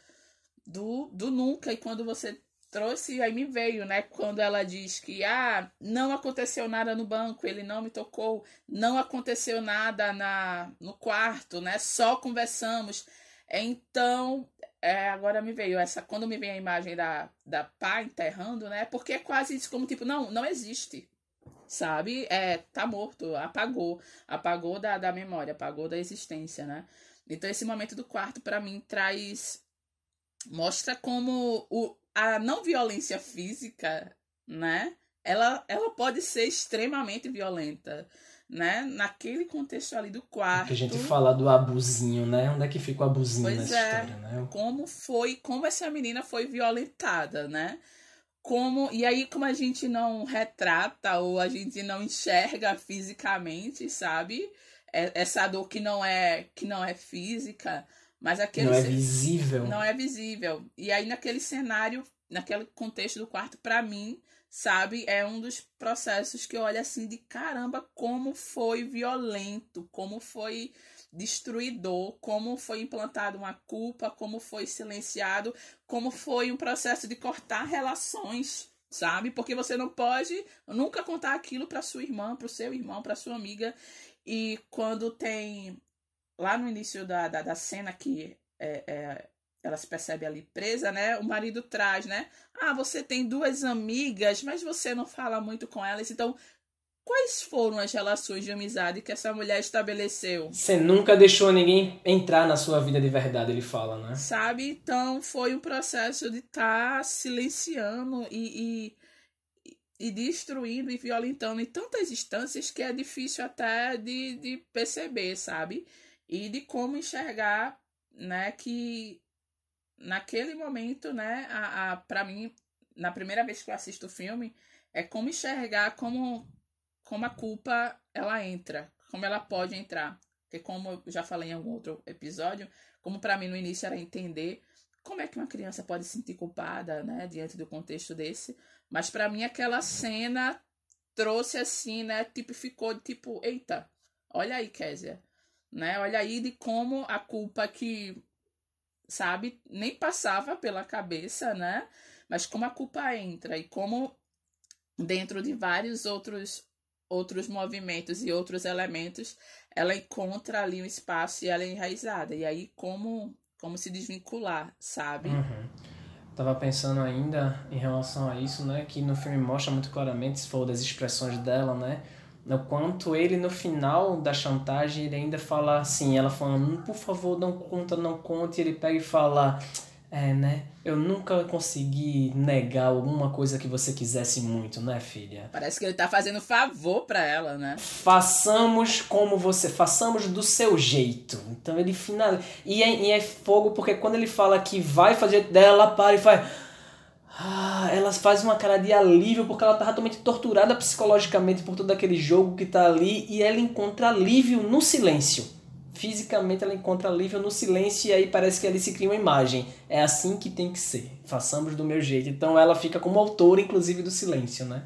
do, do nunca. E quando você trouxe, aí me veio, né? Quando ela diz que, ah, não aconteceu nada no banco, ele não me tocou, não aconteceu nada na, no quarto, né? Só conversamos. Então, é, agora me veio essa, quando me vem a imagem da, da pá enterrando, né? Porque é quase isso, como tipo, não, não existe sabe? É, tá morto, apagou, apagou da, da memória, apagou da existência, né? Então esse momento do quarto para mim traz mostra como o, a não violência física, né? Ela, ela pode ser extremamente violenta, né? Naquele contexto ali do quarto. É que a gente fala do abusinho, né? Onde é que fica o abusinho pois nessa é, história, né? Como foi, como essa menina foi violentada, né? Como e aí como a gente não retrata ou a gente não enxerga fisicamente sabe? É, essa dor que não é que não é física mas aquele não é visível. não é visível. E aí naquele cenário naquele contexto do quarto para mim sabe é um dos processos que eu olho assim de caramba como foi violento como foi destruidor, como foi implantada uma culpa, como foi silenciado, como foi um processo de cortar relações, sabe? Porque você não pode nunca contar aquilo para sua irmã, para o seu irmão, para sua amiga. E quando tem lá no início da, da, da cena que é, é, ela se percebe ali presa, né? O marido traz, né? Ah, você tem duas amigas, mas você não fala muito com elas, então Quais foram as relações de amizade que essa mulher estabeleceu? Você nunca deixou ninguém entrar na sua vida de verdade, ele fala, né? Sabe? Então foi um processo de estar tá silenciando e, e, e destruindo e violentando em tantas instâncias que é difícil até de, de perceber, sabe? E de como enxergar, né, que naquele momento, né, a, a para mim, na primeira vez que eu assisto o filme, é como enxergar como como a culpa ela entra, como ela pode entrar. Porque como eu já falei em algum outro episódio, como para mim no início era entender como é que uma criança pode se sentir culpada, né, diante do contexto desse, mas para mim aquela cena trouxe assim, né, tipificou tipo, eita, olha aí, Késia, né? Olha aí de como a culpa que sabe, nem passava pela cabeça, né? Mas como a culpa entra e como dentro de vários outros outros movimentos e outros elementos, ela encontra ali um espaço e ela é enraizada. E aí como como se desvincular, sabe? Uhum. Tava pensando ainda em relação a isso, né? Que no filme mostra muito claramente, se for das expressões dela, né? No quanto ele, no final da chantagem, ele ainda fala assim, ela falando, por favor, não conta, não conte, e ele pega e fala, é, né? Eu nunca consegui negar alguma coisa que você quisesse muito, né, filha? Parece que ele tá fazendo favor para ela, né? Façamos como você, façamos do seu jeito. Então ele final e é, e é fogo porque quando ele fala que vai fazer dela, ela para e faz ah, ela faz uma cara de alívio porque ela tá totalmente torturada psicologicamente por todo aquele jogo que tá ali e ela encontra alívio no silêncio fisicamente ela encontra alívio no silêncio e aí parece que ali se cria uma imagem. É assim que tem que ser. Façamos do meu jeito. Então ela fica como autora, inclusive, do silêncio, né?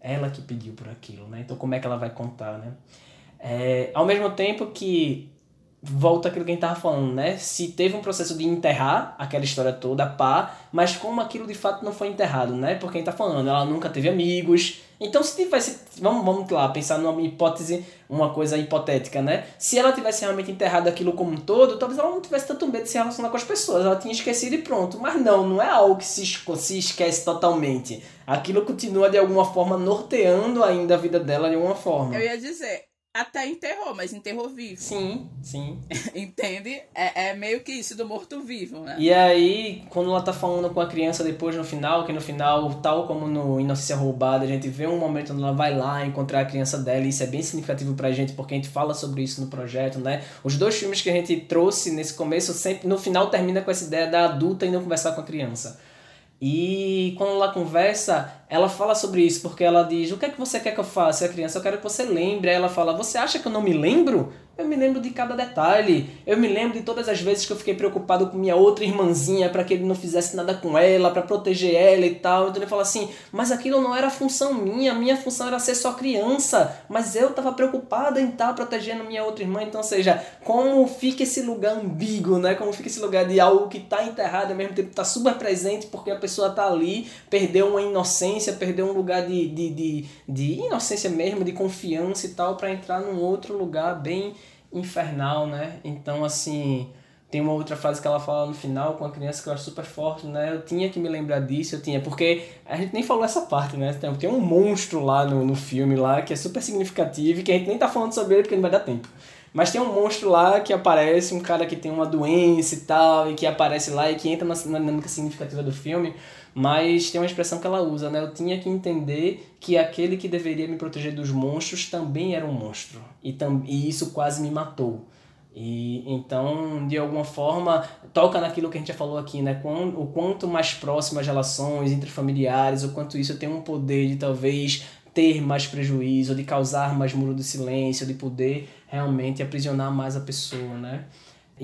Ela que pediu por aquilo, né? Então como é que ela vai contar, né? É, ao mesmo tempo que volta aquilo que a gente tava falando, né? Se teve um processo de enterrar aquela história toda, pá, mas como aquilo de fato não foi enterrado, né? Porque a gente tá falando, ela nunca teve amigos. Então, se tivesse. Vamos, vamos lá, pensar numa hipótese, uma coisa hipotética, né? Se ela tivesse realmente enterrado aquilo como um todo, talvez ela não tivesse tanto medo de se relacionar com as pessoas. Ela tinha esquecido e pronto. Mas não, não é algo que se, se esquece totalmente. Aquilo continua de alguma forma norteando ainda a vida dela de alguma forma. Eu ia dizer, até enterrou, mas enterrou vivo. Sim, sim. *laughs* Entende? É, é meio que isso do morto-vivo, né? E aí, quando ela tá falando com a criança depois no final, que no final, tal como no Inocência Roubada, a gente vê um momento onde ela vai lá encontrar a criança dela, e isso é bem significativo pra gente, porque a gente fala sobre isso no projeto, né? Os dois filmes que a gente trouxe nesse começo, sempre no final termina com essa ideia da adulta indo conversar com a criança. E quando ela conversa, ela fala sobre isso, porque ela diz: O que é que você quer que eu faça? E a criança, eu quero que você lembre. Aí ela fala: Você acha que eu não me lembro? Eu me lembro de cada detalhe. Eu me lembro de todas as vezes que eu fiquei preocupado com minha outra irmãzinha para que ele não fizesse nada com ela, para proteger ela e tal. Então ele fala assim: Mas aquilo não era função minha, minha função era ser só criança. Mas eu estava preocupada em estar tá protegendo minha outra irmã. Então, ou seja, como fica esse lugar ambíguo, né? Como fica esse lugar de algo que está enterrado ao mesmo tempo está super presente porque a pessoa está ali, perdeu uma inocência, perdeu um lugar de, de, de, de inocência mesmo, de confiança e tal, para entrar num outro lugar bem infernal, né? Então, assim, tem uma outra frase que ela fala no final com a criança que eu acho super forte, né? Eu tinha que me lembrar disso, eu tinha, porque a gente nem falou essa parte, né? Tem, um monstro lá no, no filme lá que é super significativo e que a gente nem tá falando sobre ele porque não vai dar tempo. Mas tem um monstro lá que aparece, um cara que tem uma doença e tal, e que aparece lá e que entra na dinâmica significativa do filme. Mas tem uma expressão que ela usa, né? Eu tinha que entender que aquele que deveria me proteger dos monstros também era um monstro. E, tam, e isso quase me matou. E então, de alguma forma, toca naquilo que a gente já falou aqui, né? O quanto mais próximas as relações entre familiares, o quanto isso tem um poder de talvez ter mais prejuízo, de causar mais muro de silêncio, de poder realmente aprisionar mais a pessoa, né?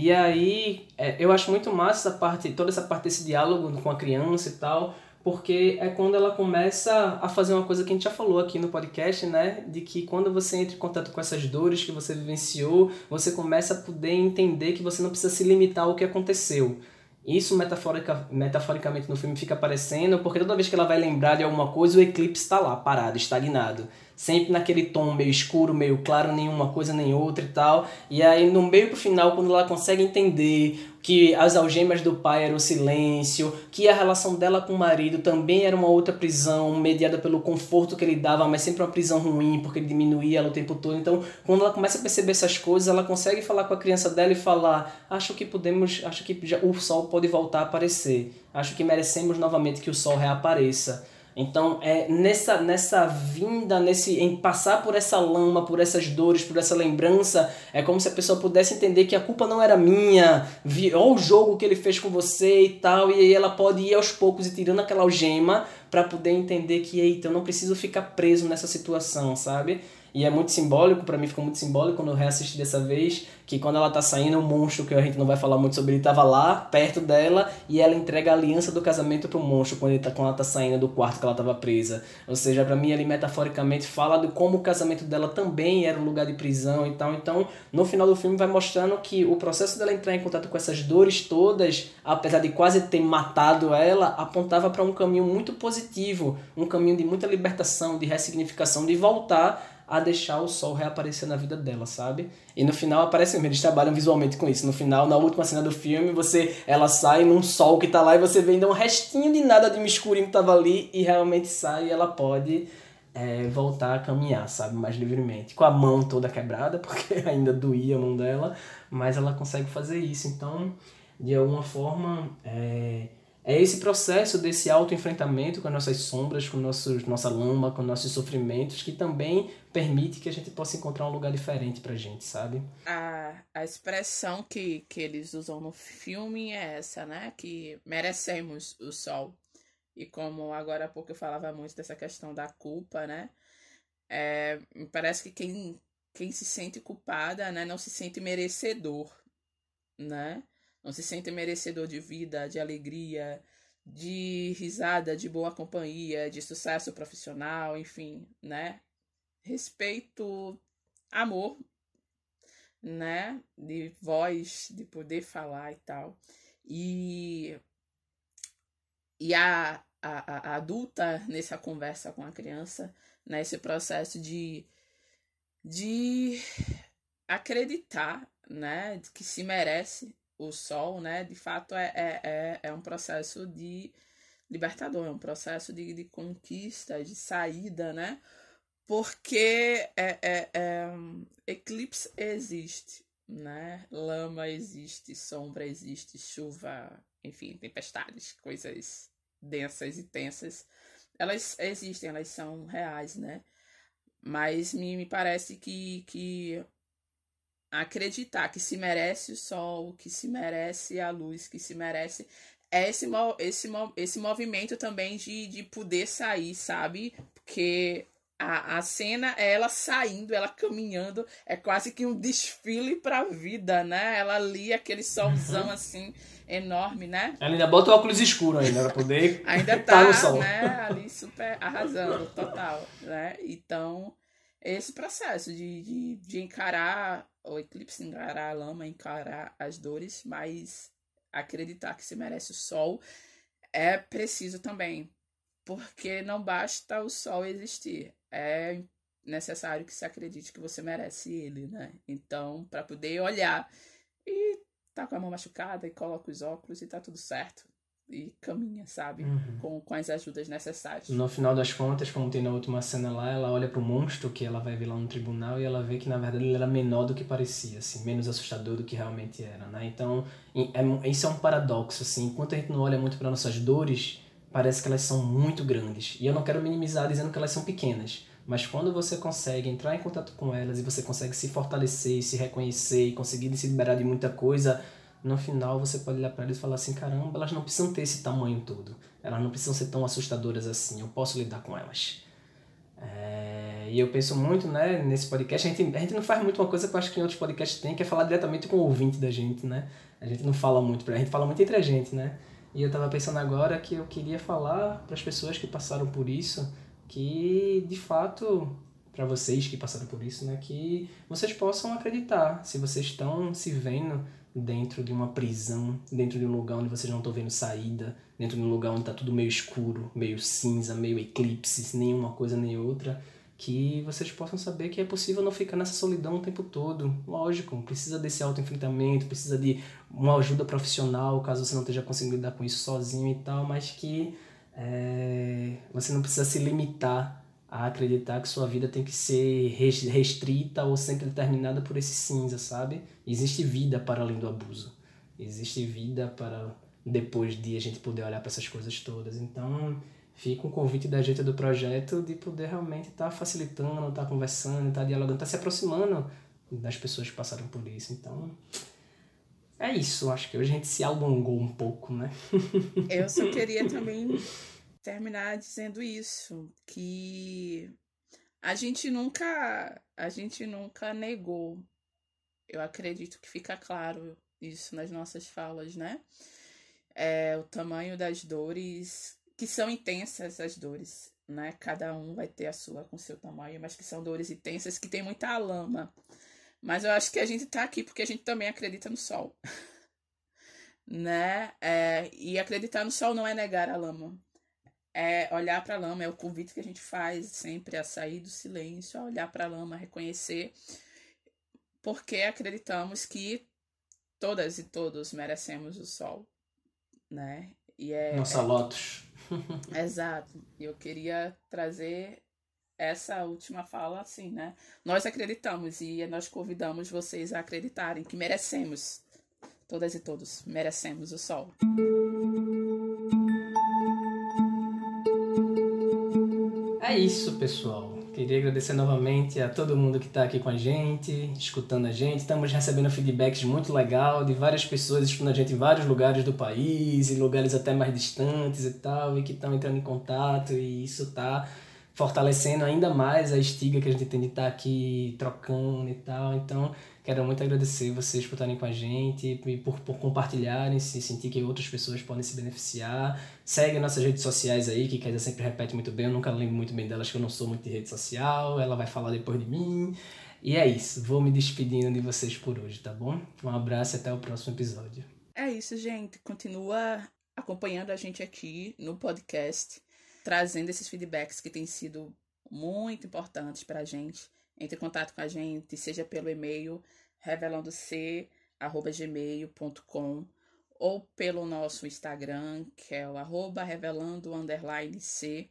E aí, é, eu acho muito massa essa parte, toda essa parte desse diálogo com a criança e tal, porque é quando ela começa a fazer uma coisa que a gente já falou aqui no podcast, né? De que quando você entra em contato com essas dores que você vivenciou, você começa a poder entender que você não precisa se limitar ao que aconteceu. Isso metaforica, metaforicamente no filme fica aparecendo, porque toda vez que ela vai lembrar de alguma coisa, o eclipse está lá, parado, estagnado sempre naquele tom meio escuro, meio claro, nenhuma coisa nem outra e tal. E aí no meio pro final, quando ela consegue entender que as algemas do pai eram o silêncio, que a relação dela com o marido também era uma outra prisão, mediada pelo conforto que ele dava, mas sempre uma prisão ruim, porque ele diminuía ela o tempo todo. Então, quando ela começa a perceber essas coisas, ela consegue falar com a criança dela e falar: "Acho que podemos, acho que já, o sol pode voltar a aparecer. Acho que merecemos novamente que o sol reapareça." Então, é nessa, nessa vinda, nesse em passar por essa lama, por essas dores, por essa lembrança, é como se a pessoa pudesse entender que a culpa não era minha, vi, olha o jogo que ele fez com você e tal, e aí ela pode ir aos poucos e tirando aquela algema para poder entender que, eita, eu não preciso ficar preso nessa situação, sabe? E é muito simbólico, para mim ficou muito simbólico quando eu reassisti dessa vez, que quando ela tá saindo, o monstro, que a gente não vai falar muito sobre ele, tava lá, perto dela, e ela entrega a aliança do casamento pro monstro quando, ele tá, quando ela tá saindo do quarto que ela tava presa. Ou seja, para mim ele metaforicamente fala de como o casamento dela também era um lugar de prisão e tal. Então, no final do filme vai mostrando que o processo dela entrar em contato com essas dores todas, apesar de quase ter matado ela, apontava para um caminho muito positivo, um caminho de muita libertação, de ressignificação, de voltar a deixar o sol reaparecer na vida dela, sabe? E no final aparece mesmo, eles trabalham visualmente com isso. No final, na última cena do filme, você ela sai num sol que tá lá e você vê ainda um restinho de nada de um escurinho que tava ali e realmente sai e ela pode é, voltar a caminhar, sabe? Mais livremente. Com a mão toda quebrada, *laughs* porque ainda doía a mão dela, mas ela consegue fazer isso. Então, de alguma forma, é, é esse processo desse autoenfrentamento com as nossas sombras, com nossos, nossa lama, com nossos sofrimentos, que também permite que a gente possa encontrar um lugar diferente pra gente, sabe? A, a expressão que, que eles usam no filme é essa, né? Que merecemos o sol. E como agora há pouco eu falava muito dessa questão da culpa, né? É, parece que quem, quem se sente culpada, né, não se sente merecedor, né? Não se sente merecedor de vida, de alegria, de risada, de boa companhia, de sucesso profissional, enfim, né? Respeito, amor, né? De voz, de poder falar e tal. E, e a, a, a adulta, nessa conversa com a criança, nesse né? processo de, de acreditar, né? Que se merece o sol, né, de fato é, é, é, é um processo de libertador, é um processo de, de conquista, de saída, né? Porque é, é, é, eclipse existe, né? Lama existe, sombra existe, chuva, enfim, tempestades, coisas densas e tensas. Elas existem, elas são reais, né? Mas me, me parece que, que acreditar que se merece o sol, que se merece a luz, que se merece é esse, esse, esse movimento também de, de poder sair, sabe? Porque a, a cena é ela saindo, ela caminhando, é quase que um desfile pra vida, né? Ela ali, aquele solzão uhum. assim, enorme, né? Ela ainda bota o óculos escuro ainda pra poder. *laughs* ainda *laughs* tá, no sol. né? Ali super arrasando, total, né? Então, esse processo de, de, de encarar o eclipse, encarar a lama, encarar as dores, mas acreditar que se merece o sol é preciso também, porque não basta o sol existir, é necessário que se acredite que você merece ele, né? Então, para poder olhar e tá com a mão machucada e coloca os óculos e tá tudo certo e caminha, sabe? Uhum. Com, com as ajudas necessárias. No final das contas, como tem na última cena lá, ela olha pro monstro que ela vai ver lá no tribunal e ela vê que na verdade ele era menor do que parecia, assim, menos assustador do que realmente era, né? Então, é, isso é um paradoxo, assim, enquanto a gente não olha muito para nossas dores, parece que elas são muito grandes. E eu não quero minimizar dizendo que elas são pequenas, mas quando você consegue entrar em contato com elas e você consegue se fortalecer, se reconhecer e conseguir se liberar de muita coisa, no final você pode olhar para eles e falar assim: caramba, elas não precisam ter esse tamanho todo. Elas não precisam ser tão assustadoras assim. Eu posso lidar com elas. É, e eu penso muito né, nesse podcast. A gente, a gente não faz muito uma coisa que eu acho que em outros podcasts tem, que é falar diretamente com o ouvinte da gente. né? A gente não fala muito, a gente fala muito entre a gente. né? E eu tava pensando agora que eu queria falar para as pessoas que passaram por isso que de fato para vocês que passaram por isso, né, que vocês possam acreditar se vocês estão se vendo dentro de uma prisão, dentro de um lugar onde vocês não estão vendo saída, dentro de um lugar onde está tudo meio escuro, meio cinza, meio eclipse, nenhuma coisa nem outra, que vocês possam saber que é possível não ficar nessa solidão o tempo todo. Lógico, precisa desse autoenfrentamento, precisa de uma ajuda profissional, caso você não esteja conseguindo lidar com isso sozinho e tal, mas que é, você não precisa se limitar a acreditar que sua vida tem que ser restrita ou sempre determinada por esse cinza, sabe? Existe vida para além do abuso. Existe vida para depois de a gente poder olhar para essas coisas todas. Então, fica um convite da gente do projeto de poder realmente estar tá facilitando, estar tá conversando, estar tá dialogando, estar tá se aproximando das pessoas que passaram por isso. Então, é isso. Acho que hoje a gente se alongou um pouco, né? Eu só queria também terminar dizendo isso, que a gente nunca, a gente nunca negou. Eu acredito que fica claro isso nas nossas falas, né? É, o tamanho das dores, que são intensas as dores, né? Cada um vai ter a sua com seu tamanho, mas que são dores intensas, que tem muita lama. Mas eu acho que a gente tá aqui porque a gente também acredita no sol. *laughs* né? É, e acreditar no sol não é negar a lama. É olhar para a lama, é o convite que a gente faz sempre a sair do silêncio, a olhar para a lama, a reconhecer, porque acreditamos que todas e todos merecemos o sol, né? E é, Nossa, é... Lotus. *laughs* Exato. E eu queria trazer essa última fala assim, né? Nós acreditamos e nós convidamos vocês a acreditarem que merecemos, todas e todos, merecemos o sol. É isso, pessoal. Queria agradecer novamente a todo mundo que está aqui com a gente, escutando a gente. Estamos recebendo feedbacks muito legal de várias pessoas escutando a gente em vários lugares do país, em lugares até mais distantes e tal, e que estão entrando em contato, e isso está fortalecendo ainda mais a estiga que a gente tem de estar tá aqui trocando e tal. Então, quero muito agradecer vocês por estarem com a gente e por, por compartilharem, se sentir que outras pessoas podem se beneficiar. Segue nossas redes sociais aí, que Kézia sempre repete muito bem. Eu nunca lembro muito bem delas, que eu não sou muito de rede social. Ela vai falar depois de mim. E é isso. Vou me despedindo de vocês por hoje, tá bom? Um abraço e até o próximo episódio. É isso, gente. Continua acompanhando a gente aqui no podcast trazendo esses feedbacks que têm sido muito importantes para a gente. Entre em contato com a gente, seja pelo e-mail revelando-c@gmail.com ou pelo nosso Instagram, que é o arroba revelando C.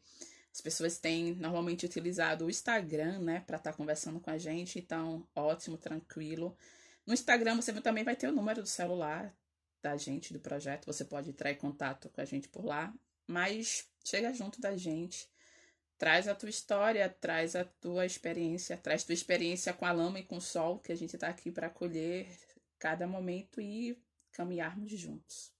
As pessoas têm normalmente utilizado o Instagram, né, para estar tá conversando com a gente, então ótimo, tranquilo. No Instagram você também vai ter o número do celular da gente, do projeto, você pode entrar em contato com a gente por lá. Mas chega junto da gente. Traz a tua história, traz a tua experiência, traz tua experiência com a lama e com o sol, que a gente está aqui para acolher cada momento e caminharmos juntos.